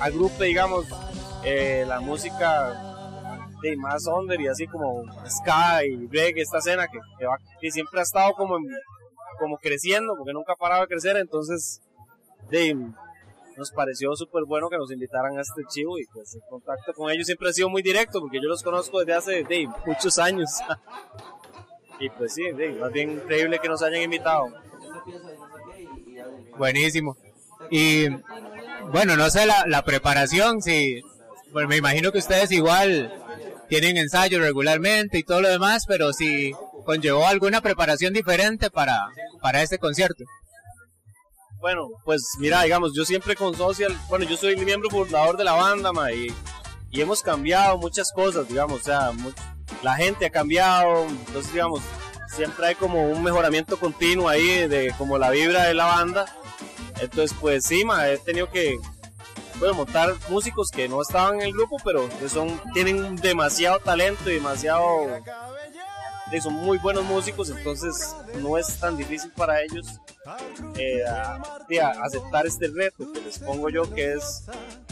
[SPEAKER 5] agrupe, digamos, eh, la música de más under y así como ska y reggae, esta escena que, que, siempre ha estado como, como creciendo, porque nunca paraba de crecer, entonces nos pareció súper bueno que nos invitaran a este chivo y pues el contacto con ellos siempre ha sido muy directo porque yo los conozco desde hace muchos años. y pues sí, más bien increíble que nos hayan invitado.
[SPEAKER 2] Buenísimo. Y bueno, no sé la, la preparación, si, bueno, me imagino que ustedes igual tienen ensayos regularmente y todo lo demás, pero si conllevó alguna preparación diferente para, para este concierto.
[SPEAKER 5] Bueno, pues mira, digamos, yo siempre con Social, bueno, yo soy miembro fundador de la banda, ma, y, hemos cambiado muchas cosas, digamos, o sea, la gente ha cambiado, entonces, digamos, siempre hay como un mejoramiento continuo ahí de como la vibra de la banda. Entonces, pues sí, ma, he tenido que bueno, montar músicos que no estaban en el grupo, pero que son, tienen demasiado talento y demasiado son muy buenos músicos, entonces no es tan difícil para ellos eh, aceptar este reto que les pongo yo, que es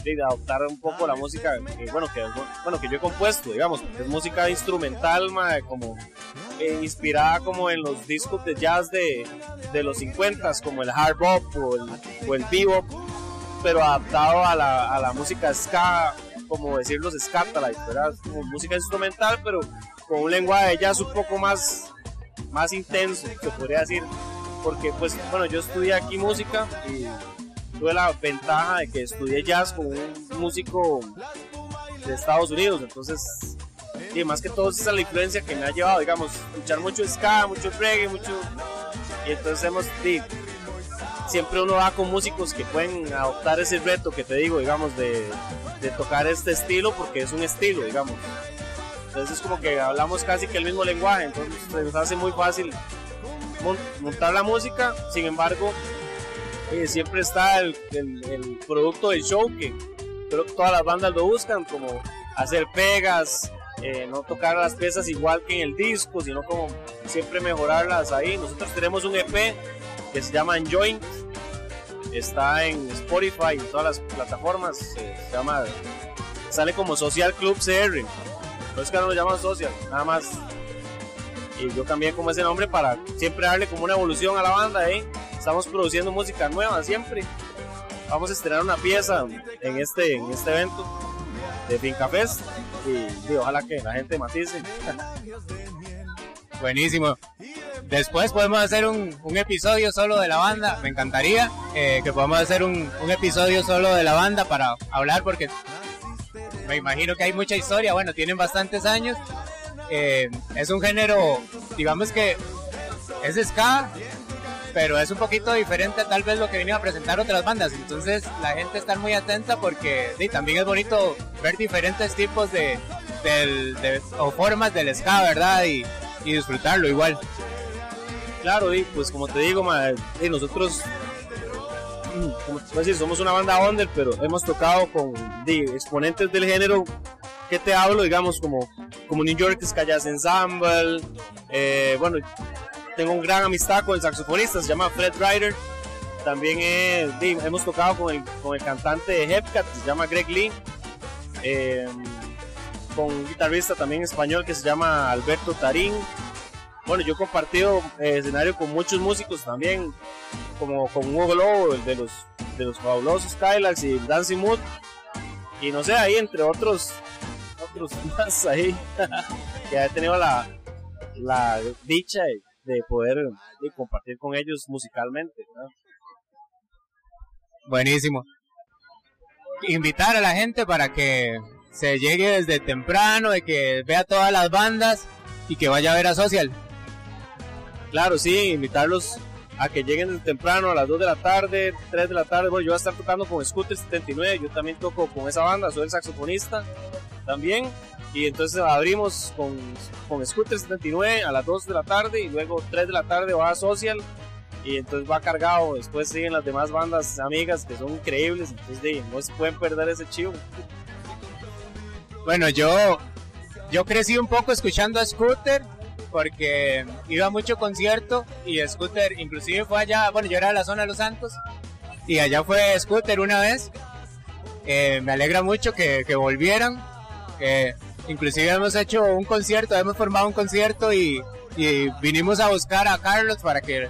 [SPEAKER 5] de adoptar un poco la música que, bueno, que, bueno, que yo he compuesto, digamos, es música instrumental, como eh, inspirada como en los discos de jazz de, de los 50 como el hard bop o el, o el bebop, pero adaptado a la, a la música ska, como decir los scatalites, ¿verdad? Como música instrumental, pero con un lenguaje jazz un poco más, más intenso, se podría decir. Porque, pues, bueno, yo estudié aquí música y tuve la ventaja de que estudié jazz con un músico de Estados Unidos. Entonces, y más que todo, esa es la influencia que me ha llevado, digamos, escuchar mucho ska, mucho reggae, mucho. Y entonces hemos. Siempre uno va con músicos que pueden adoptar ese reto que te digo, digamos, de, de tocar este estilo, porque es un estilo, digamos. Entonces es como que hablamos casi que el mismo lenguaje, entonces nos hace muy fácil montar la música, sin embargo, eh, siempre está el, el, producto del show que creo que todas las bandas lo buscan, como hacer pegas, eh, no tocar las piezas igual que en el disco, sino como siempre mejorarlas ahí. Nosotros tenemos un EP que se llama Enjoy, está en Spotify, en todas las plataformas, se llama, sale como Social Club CR, no es que no lo llaman Social, nada más. Y yo cambié como ese nombre para siempre darle como una evolución a la banda, ¿eh? Estamos produciendo música nueva siempre. Vamos a estrenar una pieza en este, en este evento de Finca Fest y, ojalá que la gente matice.
[SPEAKER 2] Buenísimo. Después podemos hacer un, episodio solo de la banda. Me encantaría eh, que podamos hacer un, episodio solo de la banda para hablar porque me imagino que hay mucha historia. Bueno, tienen bastantes años. Eh, es un género, digamos que es ska, pero es un poquito diferente tal vez lo que vinieron a presentar otras bandas. Entonces la gente está muy atenta porque también es bonito ver diferentes tipos de, o formas del ska, ¿verdad? Y, disfrutarlo igual.
[SPEAKER 5] Claro, y pues como te digo, nosotros mm, como decir, somos una banda under, pero hemos tocado con exponentes del género que te hablo, digamos, como, como New York Jazz Ensemble, eh, bueno, tengo un gran amistad con el saxofonista, se llama Fred Ryder. También hemos tocado con el, con el cantante de Hepcat, se llama Greg Lee. Em, con un guitarrista también español que se llama Alberto Tarín. Bueno, yo he compartido eh, escenario con muchos músicos también, como con Hugo Globo, de los, de los fabulosos Skylax y Dancing Mood. Y no sé, ahí entre otros, otros más ahí, que he tenido la, la dicha de de poder compartir con ellos musicalmente.
[SPEAKER 2] Buenísimo. Invitar a la gente para que se llegue desde temprano, de que vea todas las bandas y que vaya a ver a Social.
[SPEAKER 5] Claro, sí, invitarlos a que lleguen desde temprano a las 2 de la tarde, 3 de la tarde. Bueno, yo voy a estar tocando con Scooter 79, yo también toco con esa banda, soy el saxofonista también. Y entonces abrimos con, con Scooter 79 a las 2 de la tarde y luego 3 de la tarde va a Social y entonces va cargado. Después siguen las demás bandas amigas que son increíbles, entonces no se pueden perder ese chivo.
[SPEAKER 2] Bueno, yo, yo crecí un poco escuchando a Scooter porque iba a mucho concierto y Scooter inclusive fue allá, bueno, yo era de la zona de Los Santos y allá fue Scooter una vez. Eh, me alegra mucho que, volvieran. Inclusive hemos hecho un concierto, hemos formado un concierto y, vinimos a buscar a Carlos para que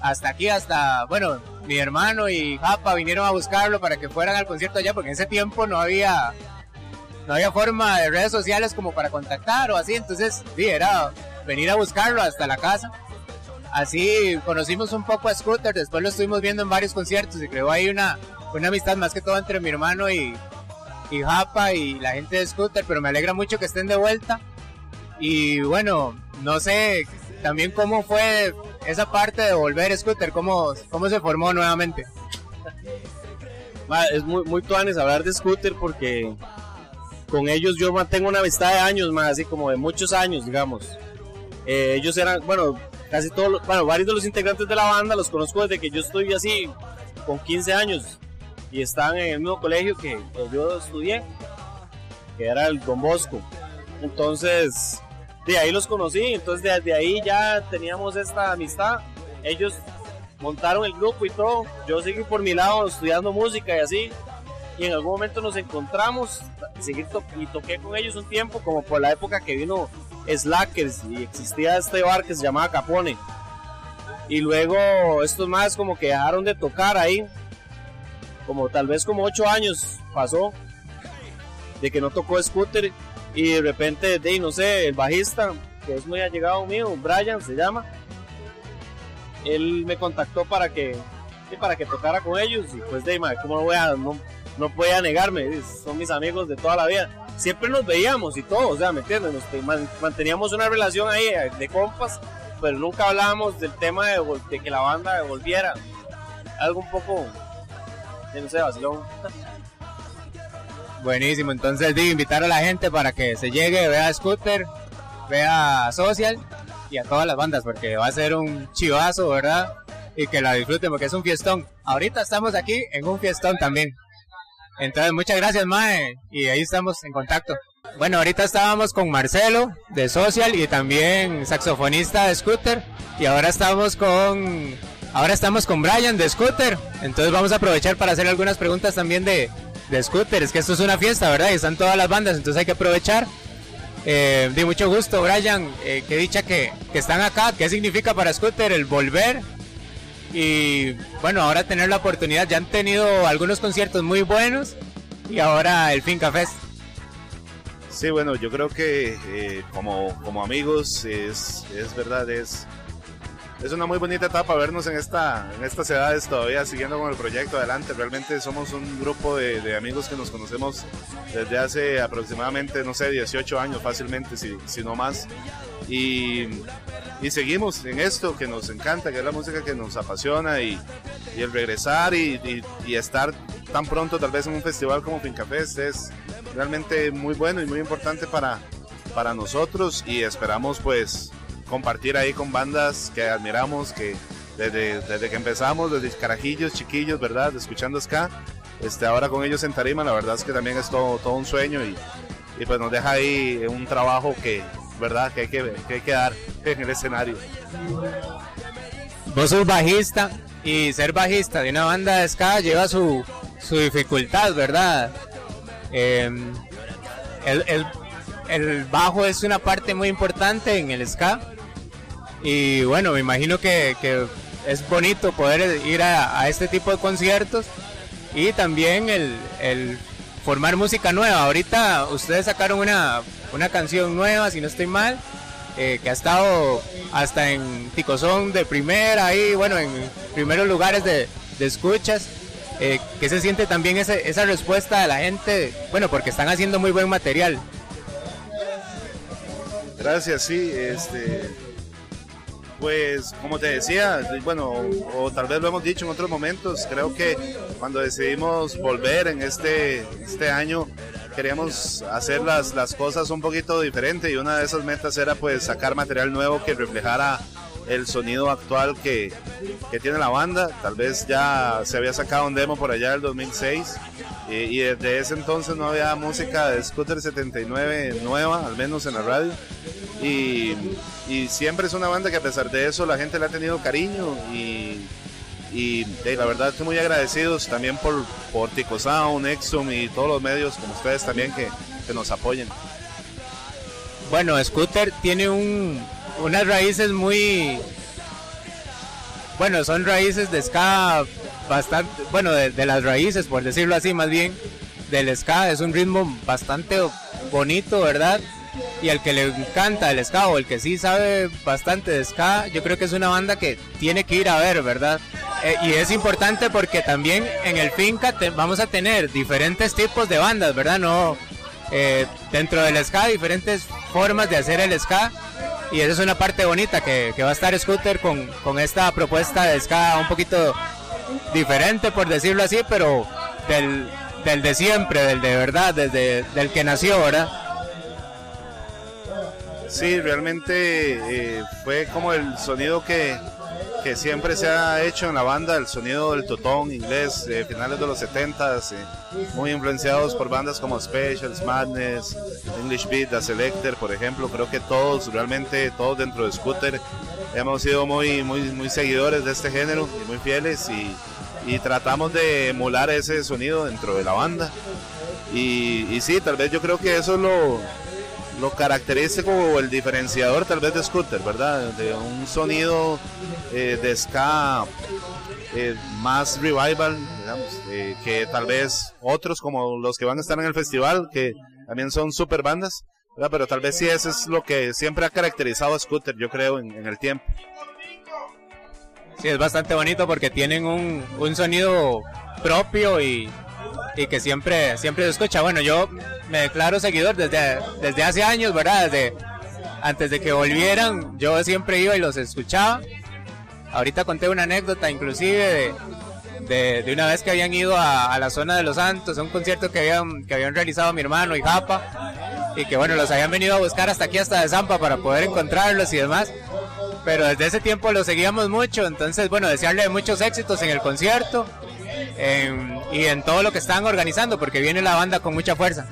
[SPEAKER 2] hasta aquí, hasta, bueno, mi hermano y Japa vinieron a buscarlo para que fueran al concierto allá, porque en ese tiempo no había, no había forma de redes sociales como para contactar o así, entonces, sí, era venir a buscarlo hasta la casa. Así conocimos un poco a Scooter, después lo estuvimos viendo en varios conciertos y creo hay una, una amistad más que todo entre mi hermano y, y Japa y la gente de Scooter, pero me alegra mucho que estén de vuelta. Y bueno, no sé también cómo fue esa parte de volver Scooter, cómo, cómo se formó nuevamente.
[SPEAKER 5] es muy, muy tuanes hablar de Scooter porque con ellos yo mantengo una amistad de años más, así como de muchos años, digamos. Eh, ellos eran, bueno, casi todos, bueno, varios de los integrantes de la banda los conozco desde que yo estoy así, con 15 años y están en el mismo colegio que, yo estudié, que era el Don Bosco. Entonces, de ahí los conocí, entonces desde ahí ya teníamos esta amistad. Ellos montaron el grupo y todo. Yo seguí por mi lado estudiando música y así. Y en algún momento nos encontramos y toqué con ellos un tiempo, como por la época que vino Slackers y existía este bar que se llamaba Capone. Y luego estos más como que dejaron de tocar ahí como tal vez como ocho años pasó de que no tocó scooter y de repente, de, no sé, el bajista, que es muy allegado mío, Brian se llama, él me contactó para que, para que tocara con ellos y pues de, ¿cómo no voy a, no, no podía negarme? Son mis amigos de toda la vida. Siempre nos veíamos y todo, o sea, ¿me entiendes? manteníamos una relación ahí de compas, pero nunca hablábamos del tema de, de que la banda volviera. Algo un poco
[SPEAKER 2] Buenísimo, entonces digo, invitar a la gente para que se llegue, vea Scooter, vea Social y a todas las bandas, porque va a ser un chivazo, ¿verdad? Y que la disfruten porque es un fiestón. Ahorita estamos aquí en un fiestón también. Entonces, muchas gracias, Mae, y ahí estamos en contacto. Bueno, ahorita estábamos con Marcelo de Social y también saxofonista de Scooter y ahora estamos con ahora estamos con Brian de Scooter. Entonces vamos a aprovechar para hacer algunas preguntas también de, de Scooter. Es que esto es una fiesta, ¿verdad? Y están todas las bandas, entonces hay que aprovechar. Eh, de mucho gusto, Brian. Eh, qué dicha que, que están acá. ¿Qué significa para Scooter el volver? Y bueno, ahora tener la oportunidad. Ya han tenido algunos conciertos muy buenos y ahora el Finca Fest.
[SPEAKER 6] Sí, bueno, yo creo que eh, como, como amigos es, es verdad, es, es una muy bonita etapa vernos en, esta, en estas edades todavía siguiendo con el proyecto adelante. Realmente somos un grupo de, amigos que nos conocemos desde hace aproximadamente, no sé, 18 años fácilmente, si, si no más. Y, y, seguimos en esto que nos encanta, que es la música que nos apasiona y, el regresar y, estar tan pronto tal vez en un festival como Fincafest es realmente muy bueno y muy importante para, para nosotros y esperamos pues compartir ahí con bandas que admiramos, que desde, desde que empezamos, desde carajillos, chiquillos, ¿verdad? Escuchando ska, este, ahora con ellos en tarima, la verdad es que también es todo, todo un sueño y, y pues nos deja ahí un trabajo que, ¿verdad? Que hay que, que hay que dar en el escenario.
[SPEAKER 2] Vos sos bajista y ser bajista de una banda de ska lleva su, su dificultad, ¿verdad? Eh, el, el, el, bajo es una parte muy importante en el ska. Y bueno, me imagino que, que es bonito poder ir a, a, este tipo de conciertos y también el, el, formar música nueva. Ahorita ustedes sacaron una, una canción nueva, si no estoy mal, eh, que ha estado hasta en Ticozón de primera, ahí, bueno, en primeros lugares de, escuchas. Eh, que se siente también esa respuesta de la gente, bueno, porque están haciendo muy buen material.
[SPEAKER 6] Gracias, sí, este, pues como te decía, bueno, o, tal vez lo hemos dicho en otros momentos, creo que cuando decidimos volver en este, este año, queríamos hacer las, las cosas un poquito diferente y una de esas metas era pues sacar material nuevo que reflejara el sonido actual que, que, tiene la banda. Tal vez ya se había sacado un demo por allá del 2006 y, desde ese entonces no había música de Scooter 79 nueva, al menos en la radio. Y, y siempre es una banda que a pesar de eso la gente le ha tenido cariño y, y la verdad estoy muy agradecidos también por, por Tico Sound, Exum y todos los medios como ustedes también que, que nos apoyen.
[SPEAKER 2] Bueno, Scooter tiene un, unas raíces muy bueno son raíces de ska bastante bueno de, las raíces por decirlo así más bien del ska. Es un ritmo bastante bonito verdad y al que le encanta el ska o el que sí sabe bastante de ska yo creo que es una banda que tiene que ir a ver verdad eh, y es importante porque también en el finca vamos a tener diferentes tipos de bandas verdad no eh, dentro del ska diferentes formas de hacer el ska y esa es una parte bonita que, que va a estar Scooter con, con, esta propuesta de ska un poquito diferente por decirlo así pero del, del de siempre del de verdad desde del que nació verdad
[SPEAKER 6] sí realmente eh, fue como el sonido que que siempre se ha hecho en la banda, el sonido del totón inglés, eh, finales de los 70s, eh, muy influenciados por bandas como Specials, Madness, English Beat, The Selector, por ejemplo. Creo que todos, realmente todos dentro de Scooter, hemos sido muy, muy, muy seguidores de este género y muy fieles y, y tratamos de emular ese sonido dentro de la banda. Y, y sí, tal vez yo creo que eso es lo, lo característico o el diferenciador tal vez de Scooter, ¿verdad? De un sonido eh, de ska eh, más revival, digamos, eh, que tal vez otros como los que van a estar en el festival, que también son super bandas, ¿verdad? Pero tal vez sí eso es lo que siempre ha caracterizado a Scooter, yo creo, en, en el tiempo.
[SPEAKER 2] Sí, es bastante bonito porque tienen un, un sonido propio y, y que siempre siempre se escucha. Bueno, yo me declaro seguidor desde, desde hace años, ¿verdad? Desde antes de que volvieran, yo siempre iba y los escuchaba. Ahorita conté una anécdota inclusive de, de, de una vez que habían ido a, a, la zona de Los Santos, a un concierto que habían, que habían realizado mi hermano y Japa, y que bueno, los habían venido a buscar hasta aquí, hasta de Zampa, para poder encontrarlos y demás. pero desde ese tiempo lo seguíamos mucho, entonces bueno, desearle muchos éxitos en el concierto y en todo lo que están organizando, porque viene la banda con mucha fuerza.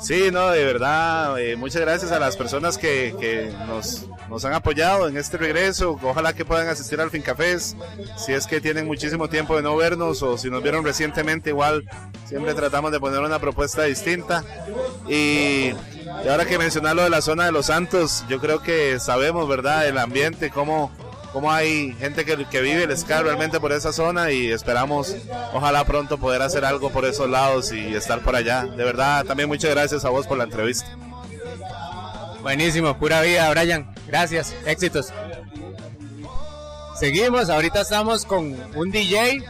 [SPEAKER 3] Sí, no, de verdad, eh, muchas gracias a las personas que, que nos, nos, han apoyado en este regreso. Ojalá que puedan asistir al Fincafés, si es que tienen muchísimo tiempo de no vernos o si nos vieron recientemente, igual siempre tratamos de poner una propuesta distinta. Y, y ahora que mencionar lo de la zona de los Santos, yo creo que sabemos, ¿verdad?, el ambiente, cómo cómo hay gente que, vive el ska realmente por esa zona y esperamos, ojalá pronto poder hacer algo por esos lados y estar por allá. De verdad, también muchas gracias a vos por la entrevista.
[SPEAKER 2] Buenísimo, pura vida, Brian. Gracias, éxitos. Seguimos, ahorita estamos con un DJ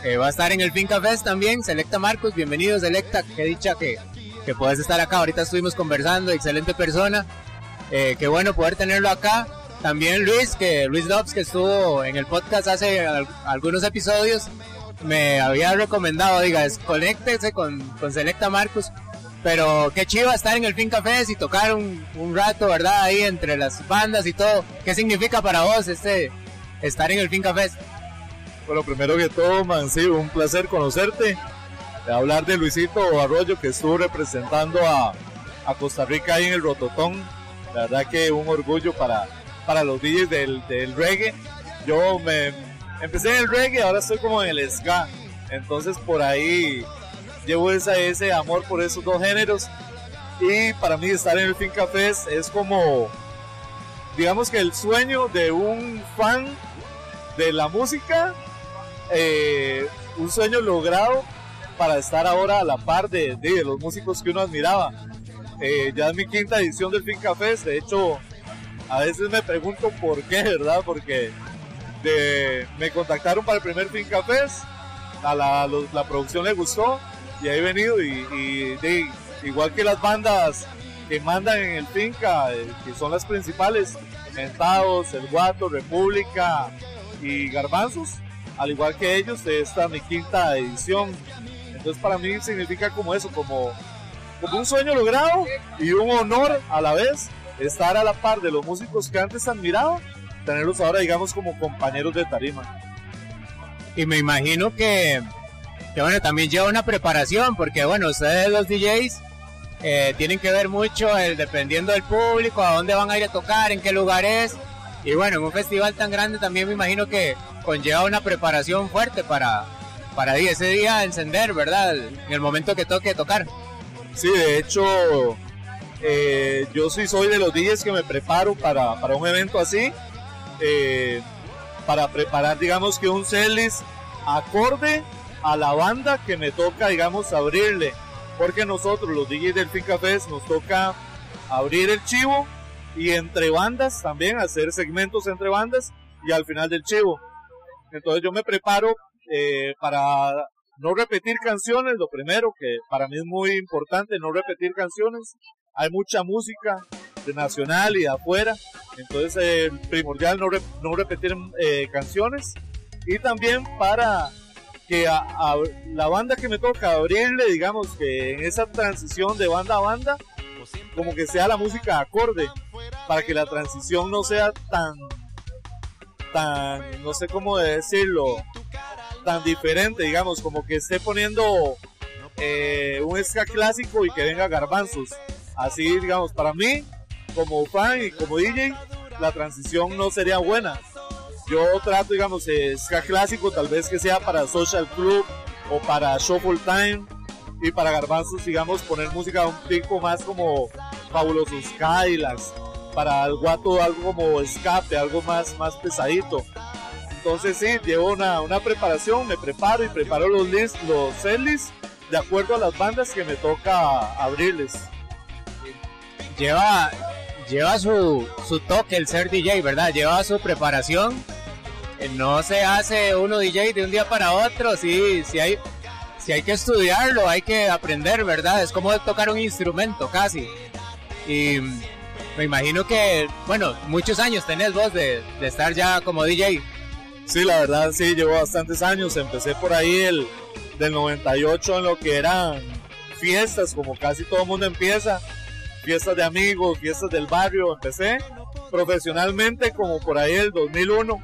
[SPEAKER 2] que va a estar en el Finca Fest también, Selecta Marcos, bienvenido Selecta, qué dicha que, que puedes estar acá, ahorita estuvimos conversando, excelente persona, eh, qué bueno poder tenerlo acá también Luis, que Luis Dobbs, que estuvo en el podcast hace algunos episodios, me había recomendado, diga, desconéctese con, con Selecta Marcos. Pero qué chido estar en el Fin Cafés y tocar un, un, rato, ¿verdad? Ahí entre las bandas y todo. ¿Qué significa para vos este estar en el Fin Cafés?
[SPEAKER 7] Bueno, primero que todo, man, sí, un placer conocerte. De hablar de Luisito Arroyo, que estuvo representando a, a Costa Rica ahí en el Rototón. La verdad que un orgullo para, para los DJs del, del reggae. Yo me empecé en el reggae, ahora estoy como en el ska. Entonces por ahí llevo esa, ese amor por esos dos géneros. Y para mí estar en el Finca Fest es como, digamos que el sueño de un fan de la música, eh, un sueño logrado para estar ahora a la par de, de los músicos que uno admiraba. Eh, ya es mi quinta edición del Finca Fest, de hecho a veces me pregunto por qué, ¿verdad? Porque me contactaron para el primer Finca Fest, a la, la producción le gustó y he venido y, igual que las bandas que mandan en el Finca, eh, que son las principales, Mentados, El Guato, República y Garbanzos, al igual que ellos, esta es mi quinta edición. Entonces para mí significa como eso, como, como un sueño logrado y un honor a la vez estar a la par de los músicos que antes admiraba, tenerlos ahora, digamos, como compañeros de tarima.
[SPEAKER 2] Y me imagino que, que bueno, también lleva una preparación, porque bueno, ustedes los DJs eh, tienen que ver mucho el, dependiendo del público, a dónde van a ir a tocar, en qué lugar es. Y bueno, en un festival tan grande también me imagino que conlleva una preparación fuerte para, para ese día encender, ¿verdad? En el momento que toque tocar.
[SPEAKER 7] Sí, de hecho, eh, yo sí soy de los DJs que me preparo para, para un evento así, eh, para preparar, digamos que un setlist acorde a la banda que me toca, digamos, abrirle. Porque nosotros, los DJs del Finca nos toca abrir el chivo y entre bandas también hacer segmentos entre bandas y al final del chivo. Entonces yo me preparo eh, para no repetir canciones, lo primero que para mí es muy importante, no repetir canciones hay mucha música de nacional y de afuera, entonces eh, primordial no, no repetir eh, canciones y también para que la banda que me toca abrirle, digamos que en esa transición de banda a banda, como que sea la música acorde, para que la transición no sea tan, tan, no sé cómo decirlo, tan diferente, digamos, como que esté poniendo eh, un ska clásico y que venga garbanzos. Así, digamos, para mí, como fan y como DJ, la transición no sería buena. Yo trato, digamos, ska clásico, tal vez que sea para Social Club o para Shuffle Time y para Garbanzos, digamos, poner música un pico más como Fabulosos Skylax, para el guato algo como escape, algo más, más pesadito. Entonces sí, llevo una, una preparación, me preparo y preparo los lists, los setlists de acuerdo a las bandas que me toca abrirles
[SPEAKER 2] lleva, lleva su, su toque el ser DJ, ¿verdad? Lleva su preparación. Eh, no se hace uno DJ de un día para otro, sí, sí hay, sí hay que estudiarlo, hay que aprender, ¿verdad? Es como tocar un instrumento casi. Y me imagino que, bueno, muchos años tenés vos de, de estar ya como DJ.
[SPEAKER 7] Sí, la verdad, sí, llevo bastantes años. Empecé por ahí el, del 98 en lo que eran fiestas, como casi todo el mundo empieza fiestas de amigos, fiestas del barrio, empecé. profesionalmente como por ahí el 2001,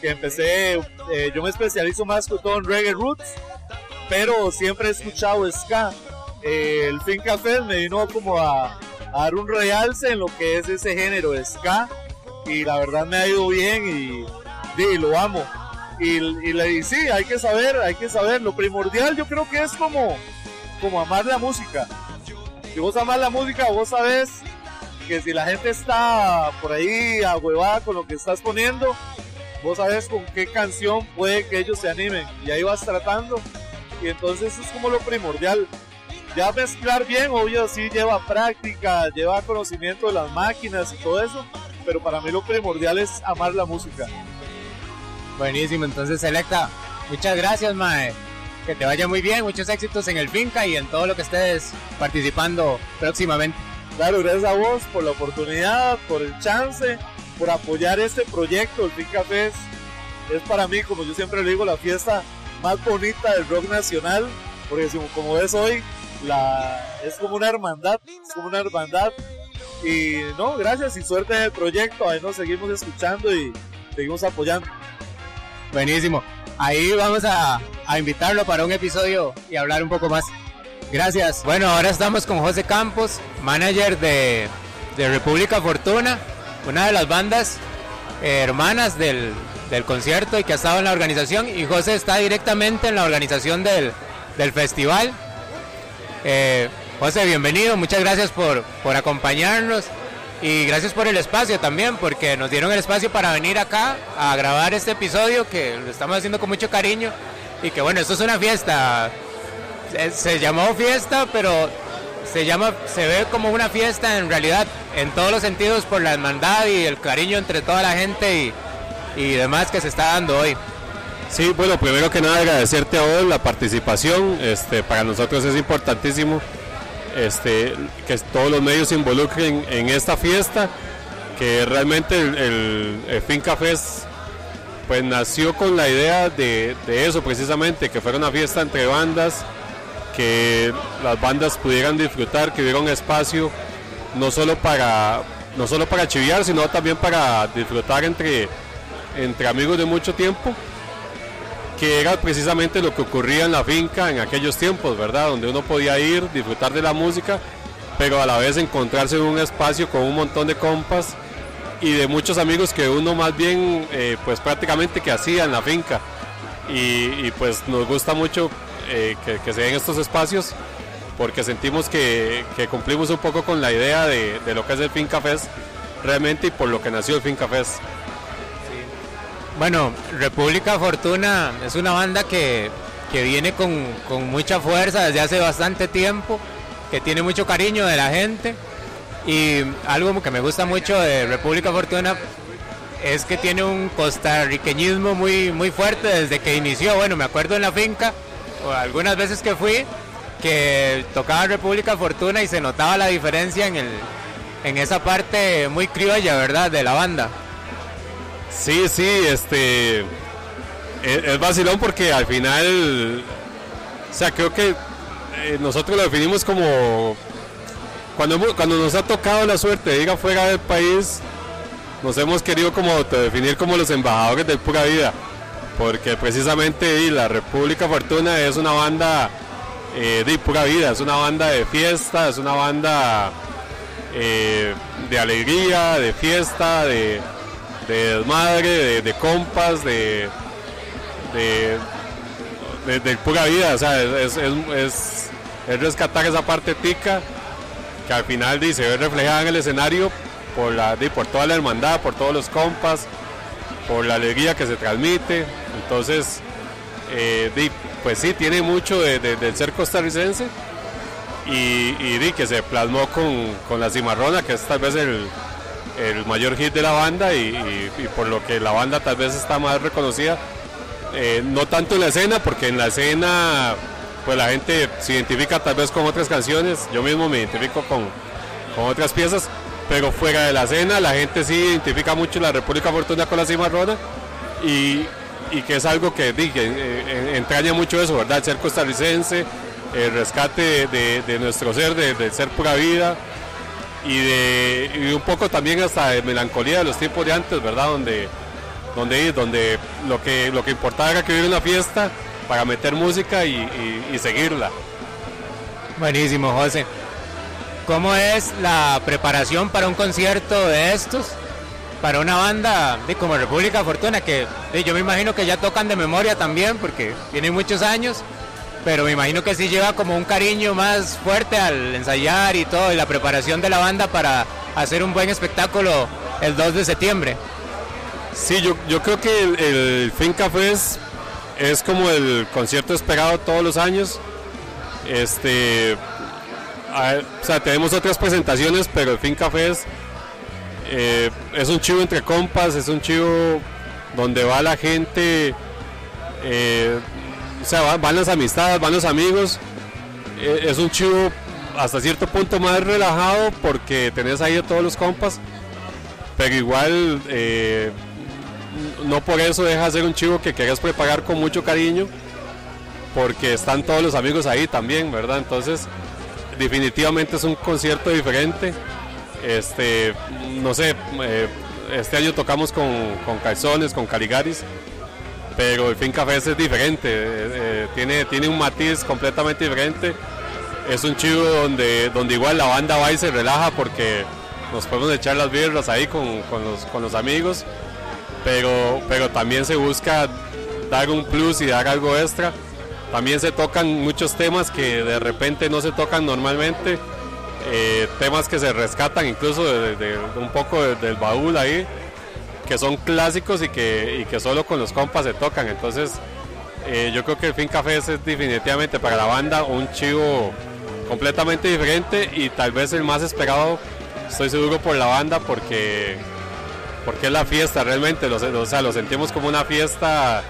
[SPEAKER 7] que empecé, eh, yo me especializo más que todo en reggae roots, pero siempre he escuchado ska. Eh, el Fin Café me vino como a, dar un realce en lo que es ese género ska y la verdad me ha ido bien y, y lo amo. Y, y, sí, hay que saber, hay que saber. Lo primordial yo creo que es como, como amar la música. Si vos amas la música, vos sabes que si la gente está por ahí ahuevada con lo que estás poniendo, vos sabes con qué canción puede que ellos se animen. Y ahí vas tratando. Y entonces eso es como lo primordial. Ya mezclar bien, obvio, sí lleva práctica, lleva conocimiento de las máquinas y todo eso. Pero para mí lo primordial es amar la música.
[SPEAKER 2] Buenísimo, entonces Selecta, muchas gracias, Mae. Que te vaya muy bien, muchos éxitos en el Finca y en todo lo que estés participando próximamente.
[SPEAKER 7] Claro, gracias a vos por la oportunidad, por el chance, por apoyar este proyecto. El Finca Fest es para mí, como yo siempre le digo, la fiesta más bonita del rock nacional, porque como ves hoy, la, es como una hermandad, es como una hermandad. Y no, gracias y suerte en el proyecto, ahí nos seguimos escuchando y seguimos apoyando.
[SPEAKER 2] Buenísimo, ahí vamos a, a invitarlo para un episodio y hablar un poco más. Gracias. Bueno, ahora estamos con José Campos, manager de, República Fortuna, una de las bandas eh, hermanas del, concierto y que ha estado en la organización. Y José está directamente en la organización del, festival. Eh, José, bienvenido, muchas gracias por, por acompañarnos y gracias por el espacio también, porque nos dieron el espacio para venir acá a grabar este episodio que lo estamos haciendo con mucho cariño. Y que bueno, esto es una fiesta. Se, llamó fiesta, pero se llama, se ve como una fiesta en realidad, en todos los sentidos por la hermandad y el cariño entre toda la gente y, y demás que se está dando hoy.
[SPEAKER 8] Sí, bueno, primero que nada agradecerte a vos la participación, este, para nosotros es importantísimo este, que todos los medios se involucren en esta fiesta, que realmente el, el, Finca Fest pues nació con la idea de, de eso precisamente, que fuera una fiesta entre bandas, que las bandas pudieran disfrutar, que hubiera un espacio no solo para no solo para chiviar, sino también para disfrutar entre, entre amigos de mucho tiempo, que era precisamente lo que ocurría en la finca en aquellos tiempos, ¿verdad? Donde uno podía ir, disfrutar de la música, pero a la vez encontrarse en un espacio con un montón de compas y de muchos amigos que uno más bien, eh, pues prácticamente que hacía en la finca. y pues nos gusta mucho eh, que, se den estos espacios porque sentimos que, cumplimos un poco con la idea de, lo que es el Finca Fest realmente y por lo que nació el Finca Fest.
[SPEAKER 2] Bueno, República Fortuna es una banda que, viene con, mucha fuerza desde hace bastante tiempo, que tiene mucho cariño de la gente y algo que me gusta mucho de República Fortuna es que tiene un costarriqueñismo muy, muy fuerte desde que inició. Bueno, me acuerdo en la finca algunas veces que fui, que tocaba República Fortuna y se notaba la diferencia en, el, en esa parte muy criolla, ¿verdad? De la banda.
[SPEAKER 8] Sí, sí, este. Es, es vacilón porque al final. O sea, creo que eh, nosotros lo definimos como. Cuando, cuando nos ha tocado la suerte de ir afuera del país, nos hemos querido como definir como los embajadores de pura vida porque precisamente la República Fortuna es una banda eh, de pura vida, es una banda de fiesta, es una banda eh, de alegría, de fiesta, de, desmadre, de, compas, de, de, pura vida, o sea, es, es, rescatar esa parte tica que al final dice, ve reflejada en el escenario por, la, por toda la hermandad, por todos los compas, por la alegría que se transmite. Entonces, eh, pues sí, tiene mucho de, del ser costarricense y, y que se plasmó con, la cimarrona, que es tal vez el, mayor hit de la banda y, por lo que la banda tal vez está más reconocida. Eh, no tanto en la escena, porque en la escena pues la gente se identifica tal vez con otras canciones, yo mismo me identifico con, con otras piezas, pero fuera de la escena la gente sí identifica mucho la República Fortuna con la cimarrona y, y que es algo que, dije eh, entraña mucho eso, ¿verdad? ser costarricense, el rescate de, nuestro ser, de, ser pura vida y de y un poco también hasta de melancolía de los tiempos de antes, ¿verdad? Donde donde donde lo que lo que importaba era que hubiera una fiesta para meter música y, y- y seguirla.
[SPEAKER 9] Buenísimo, José. ¿Cómo es la preparación para un concierto de estos? Para una banda de como República Fortuna, que yo me imagino que ya tocan de memoria también, porque tienen muchos años, pero me imagino que sí lleva como un cariño más fuerte al ensayar y todo, y la preparación de la banda para hacer un buen espectáculo el 2 de septiembre.
[SPEAKER 8] Sí, yo, yo creo que el, el Finca es como el concierto esperado todos los años. Este, o sea, tenemos otras presentaciones, pero el Finca Fest eh, es un chivo entre compas, es un chivo donde va la gente, eh, o sea, va- van las amistades, van los amigos. Eh, es un chivo hasta cierto punto más relajado porque tenés ahí a todos los compas, pero igual eh, no por eso deja de ser un chivo que querés preparar con mucho cariño, porque están todos los amigos ahí también, ¿verdad? Entonces, definitivamente es un concierto diferente. Este, no sé, eh, este año tocamos con, con con Caligaris, pero el Finca Fest es diferente, eh, eh, tiene, tiene un matiz completamente diferente. Es un chivo donde, donde igual la banda va y se relaja porque nos podemos echar las birras ahí con, con los, con los amigos pero, pero también se busca dar un plus y dar algo extra. También se tocan muchos temas que de repente no se tocan normalmente, eh, temas que se rescatan incluso de, de- un poco de- del baúl ahí, que son clásicos y que, y que solo con los compas se tocan. Entonces, eh, yo creo que el Fin Café es definitivamente para la banda un chivo completamente diferente y tal vez el más esperado, estoy seguro por la banda porque porque es la fiesta realmente, lo, o lo sentimos como una fiesta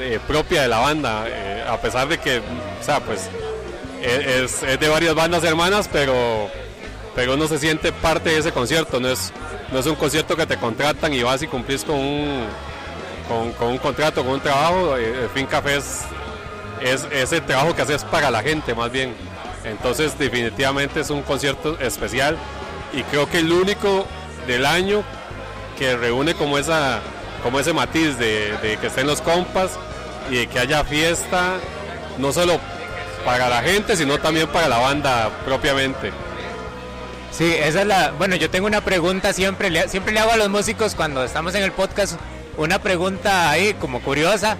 [SPEAKER 8] eh, propia de la banda, eh, a pesar de que, o sea, pues e- es, es de varias bandas hermanas, pero, pero uno se siente parte de ese concierto, no es, no es un concierto que te contratan y vas y cumplís con un, con, un contrato, con un trabajo, eh, el Fin Café es, es ese trabajo que haces para la gente más bien. Entonces definitivamente es un concierto especial y creo que el único del año que reúne como esa como ese matiz de, de que estén los compas y de que haya fiesta no solo para la gente sino también para la banda propiamente
[SPEAKER 9] Sí, esa es la. Bueno, yo tengo una pregunta siempre, siempre le hago a los músicos cuando estamos en el podcast una pregunta ahí como curiosa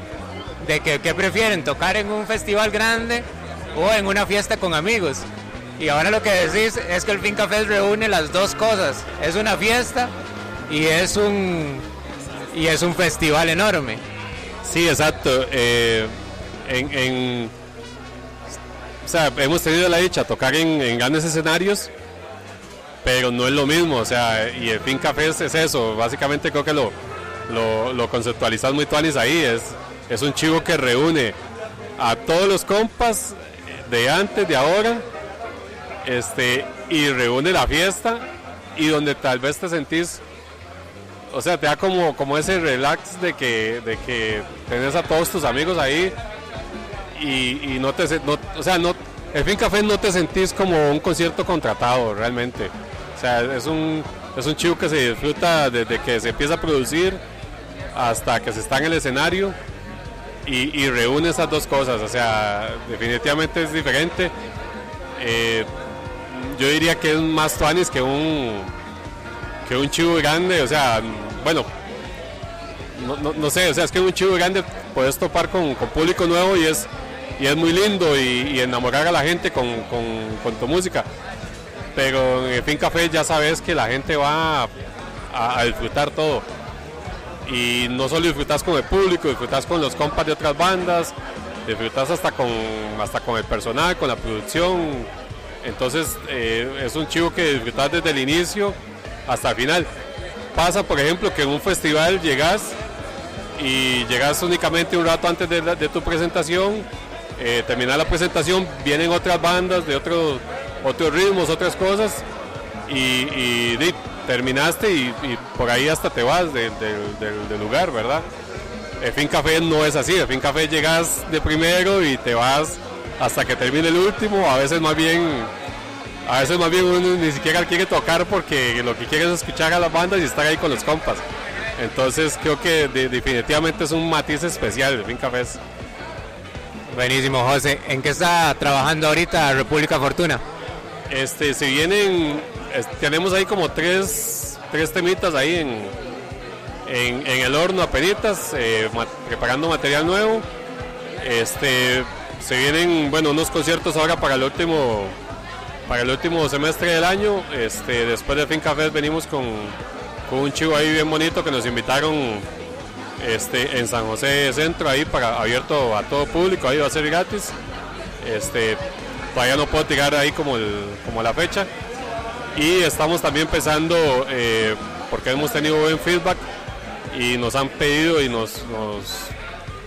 [SPEAKER 9] de que qué prefieren, tocar en un festival grande o en una fiesta con amigos. Y ahora lo que decís es que el Finca Fest reúne las dos cosas. Es una fiesta y es un y es un festival enorme.
[SPEAKER 8] sí exacto eh, en, en- o sea hemos tenido la dicha tocar en grandes escenarios pero no es lo mismo o sea y el Fin Café es, es eso básicamente creo que lo lo, conceptualizas muy tuanis ahí es es un chivo que reúne a todos los compas de antes de ahora este y reúne la fiesta y donde tal vez te sentís o sea te da como como ese relax de que de que tenés a todos tus amigos ahí y, y no te no, o sea no el fin café no te sentís como un concierto contratado realmente o sea es un es un chivo que se disfruta desde que se empieza a producir hasta que se está en el escenario y, reúne esas dos cosas o sea definitivamente es diferente Eh, yo diría que es más tuanis que un que un chivo grande, o sea, bueno, no, sé, o sea, es que un chivo grande puedes topar con, público nuevo y es, y es muy lindo y, enamorar a la gente con tu música. Pero en el Fin Café ya sabes que la gente va a, disfrutar todo. Y no solo disfrutas con el público, disfrutas con los compas de otras bandas, disfrutas hasta con, hasta con el personal, con la producción. Entonces eh, es un chivo que disfrutas desde el inicio hasta el final. Pasa, por ejemplo, que en un festival llegas y llegas únicamente un rato antes de tu presentación, eh, terminar la presentación, vienen otras bandas de otros otros ritmos, otras cosas, y, terminaste y, por ahí hasta te vas de- de- del- lugar, ¿verdad? El Fin Café no es así, el Fin Café llegas de primero y te vas hasta que termine el último, a veces más bien a veces más bien uno ni siquiera quiere tocar porque lo que quiere es escuchar a las bandas y estar ahí con los compas. Entonces creo que definitivamente es un matiz especial el Finca Fest.
[SPEAKER 2] Buenísimo, José. ¿En qué está trabajando ahorita República Fortuna?
[SPEAKER 8] Este, se vienen, tenemos ahí como tres, tres temitas ahí en, en, el horno a penitas, eh, preparando material nuevo. Este, se vienen, bueno, unos conciertos ahora para el último, para el último semestre del año. Este, después de Finca Fest venimos con, con un chivo ahí bien bonito que nos invitaron este, en San José Centro, ahí para abierto a todo público, ahí va a ser gratis. Este, todavía no puedo tirar ahí como, como la fecha. Y estamos también empezando, eh, porque hemos tenido buen feedback y nos han pedido y nos,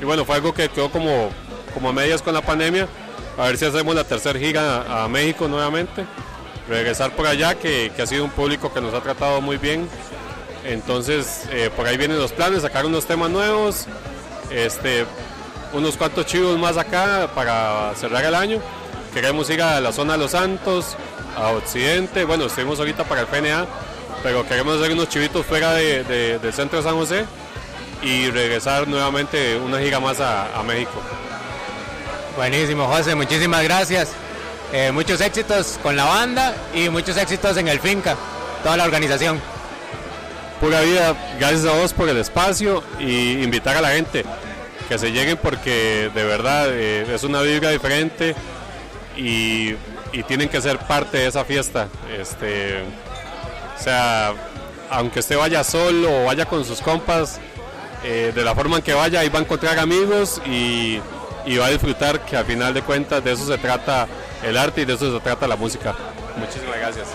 [SPEAKER 8] y bueno, fue algo que quedó como, como a medias con la pandemia, a ver si hacemos la tercera giga a, México nuevamente, regresar por allá, que, que ha sido un público que nos ha tratado muy bien entonces, eh, por ahí vienen los planes, sacar unos temas nuevos, este, unos cuantos chivos más acá para cerrar el año. Queremos ir a la zona de Los Santos, a Occidente, bueno, estuvimos ahorita para el PNA, pero queremos hacer unos chivitos fuera del centro de San José y regresar nuevamente una giga más a, México.
[SPEAKER 2] Buenísimo, José, muchísimas gracias. Eh, muchos éxitos con la banda y muchos éxitos en el Finca, toda la organización
[SPEAKER 8] pura vida. Gracias a vos por el espacio y invitar a la gente que se lleguen porque de verdad eh, es una vibra diferente y, tienen que ser parte de esa fiesta. Este, o sea, aunque usted vaya solo o vaya con sus compas, eh, de la forma en que vaya, ahí va a encontrar amigos y, va a disfrutar que al final de cuentas de eso se trata el arte y de eso se trata la música. Muchísimas gracias.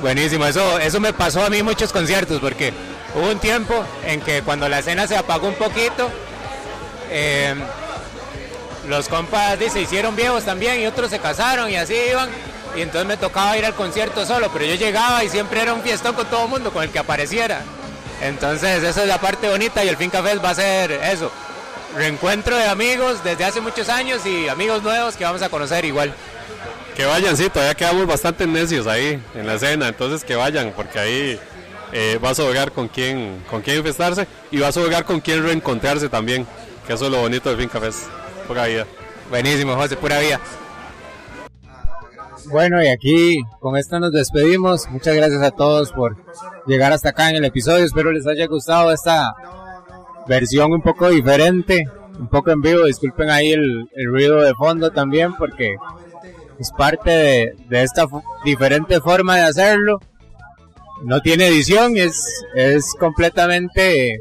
[SPEAKER 2] Buenísimo, eso, eso me pasó a mí muchos conciertos, porque hubo un tiempo en que cuando la escena se apagó un poquito, eh, los compas se hicieron viejos también y otros se casaron y así iban. Y entonces me tocaba ir al concierto solo, pero yo llegaba y siempre era un fiestón con todo el mundo, con el que apareciera. Entonces esa es la parte bonita y el Fin Café va a ser eso. Reencuentro de amigos desde hace muchos años y amigos nuevos que vamos a conocer igual.
[SPEAKER 8] Que vayan, sí, todavía quedamos bastante necios ahí en la escena, entonces que vayan, porque ahí eh, vas a hogar con quién, con quién infestarse y vas a hogar con quién reencontrarse también, que eso es lo bonito del Finca Fest, pura vida.
[SPEAKER 2] Buenísimo, José, pura vida. Bueno, y aquí con esto nos despedimos. Muchas gracias a todos por llegar hasta acá en el episodio. Espero les haya gustado esta versión un poco diferente, un poco en vivo. Disculpen ahí el, el ruido de fondo también porque es parte de, esta diferente forma de hacerlo. No tiene edición, es, es completamente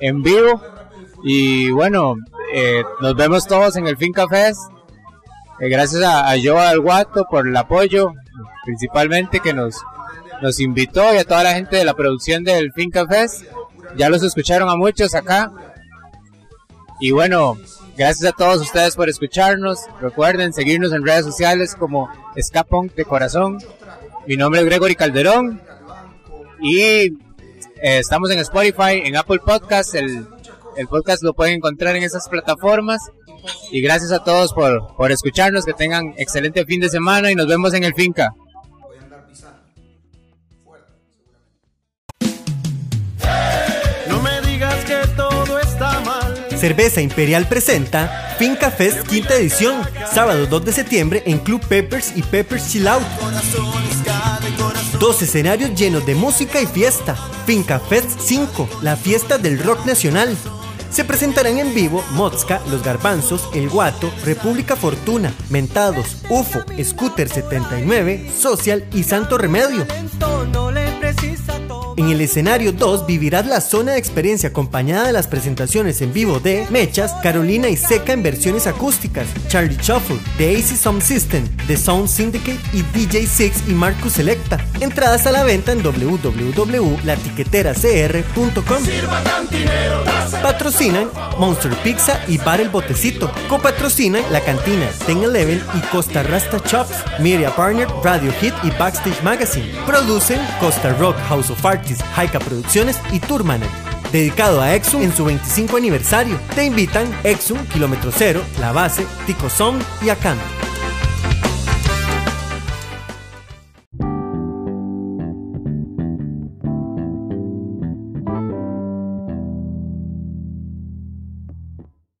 [SPEAKER 2] en vivo. Y bueno, eh, nos vemos todos en el Finca Fest. Eh, gracias a, a Joa del Guato por el apoyo, principalmente que nos, invitó y a toda la gente de la producción del Finca Fest. Ya los escucharon a muchos acá. Y bueno, Gracias a todos ustedes por escucharnos. Recuerden seguirnos en redes sociales como Escapón de Corazón. Mi nombre es Gregory Calderón y eh, estamos en Spotify, en Apple Podcasts. El, el, podcast lo pueden encontrar en esas plataformas. Y gracias a todos por, por escucharnos. Que tengan excelente fin de semana y nos vemos en el Finca.
[SPEAKER 1] Cerveza Imperial presenta Finca Fest quinta edición, sábado 2 de septiembre en Club Peppers y Peppers Chill Out. Dos escenarios llenos de música y fiesta. Finca Fest 5, la fiesta del rock nacional. Se presentarán en vivo Mozca, Los Garbanzos, El Guato, República Fortuna, Mentados, UFO, Scooter 79, Social y Santo Remedio. En el escenario 2 vivirás la zona de experiencia acompañada de las presentaciones en vivo de Mechas, Carolina y Seca en versiones acústicas, Charlie Shuffle, The AC Sound System, The Sound Syndicate y DJ Six y Marcus Selecta. Entradas a la venta en www.latiqueteracr.com. Patrocinan Monster Pizza y Bar El Botecito. Copatrocinan La Cantina, Ten Eleven y Costa Rasta Chops. Media Partner, Radio Hit y Backstage Magazine. Producen Costa Rock House of Art Haika Producciones y Tourmaner. Dedicado a Exum en su 25 aniversario. Te invitan Exum, Kilómetro Cero, La Base, Tico Sound y Akan.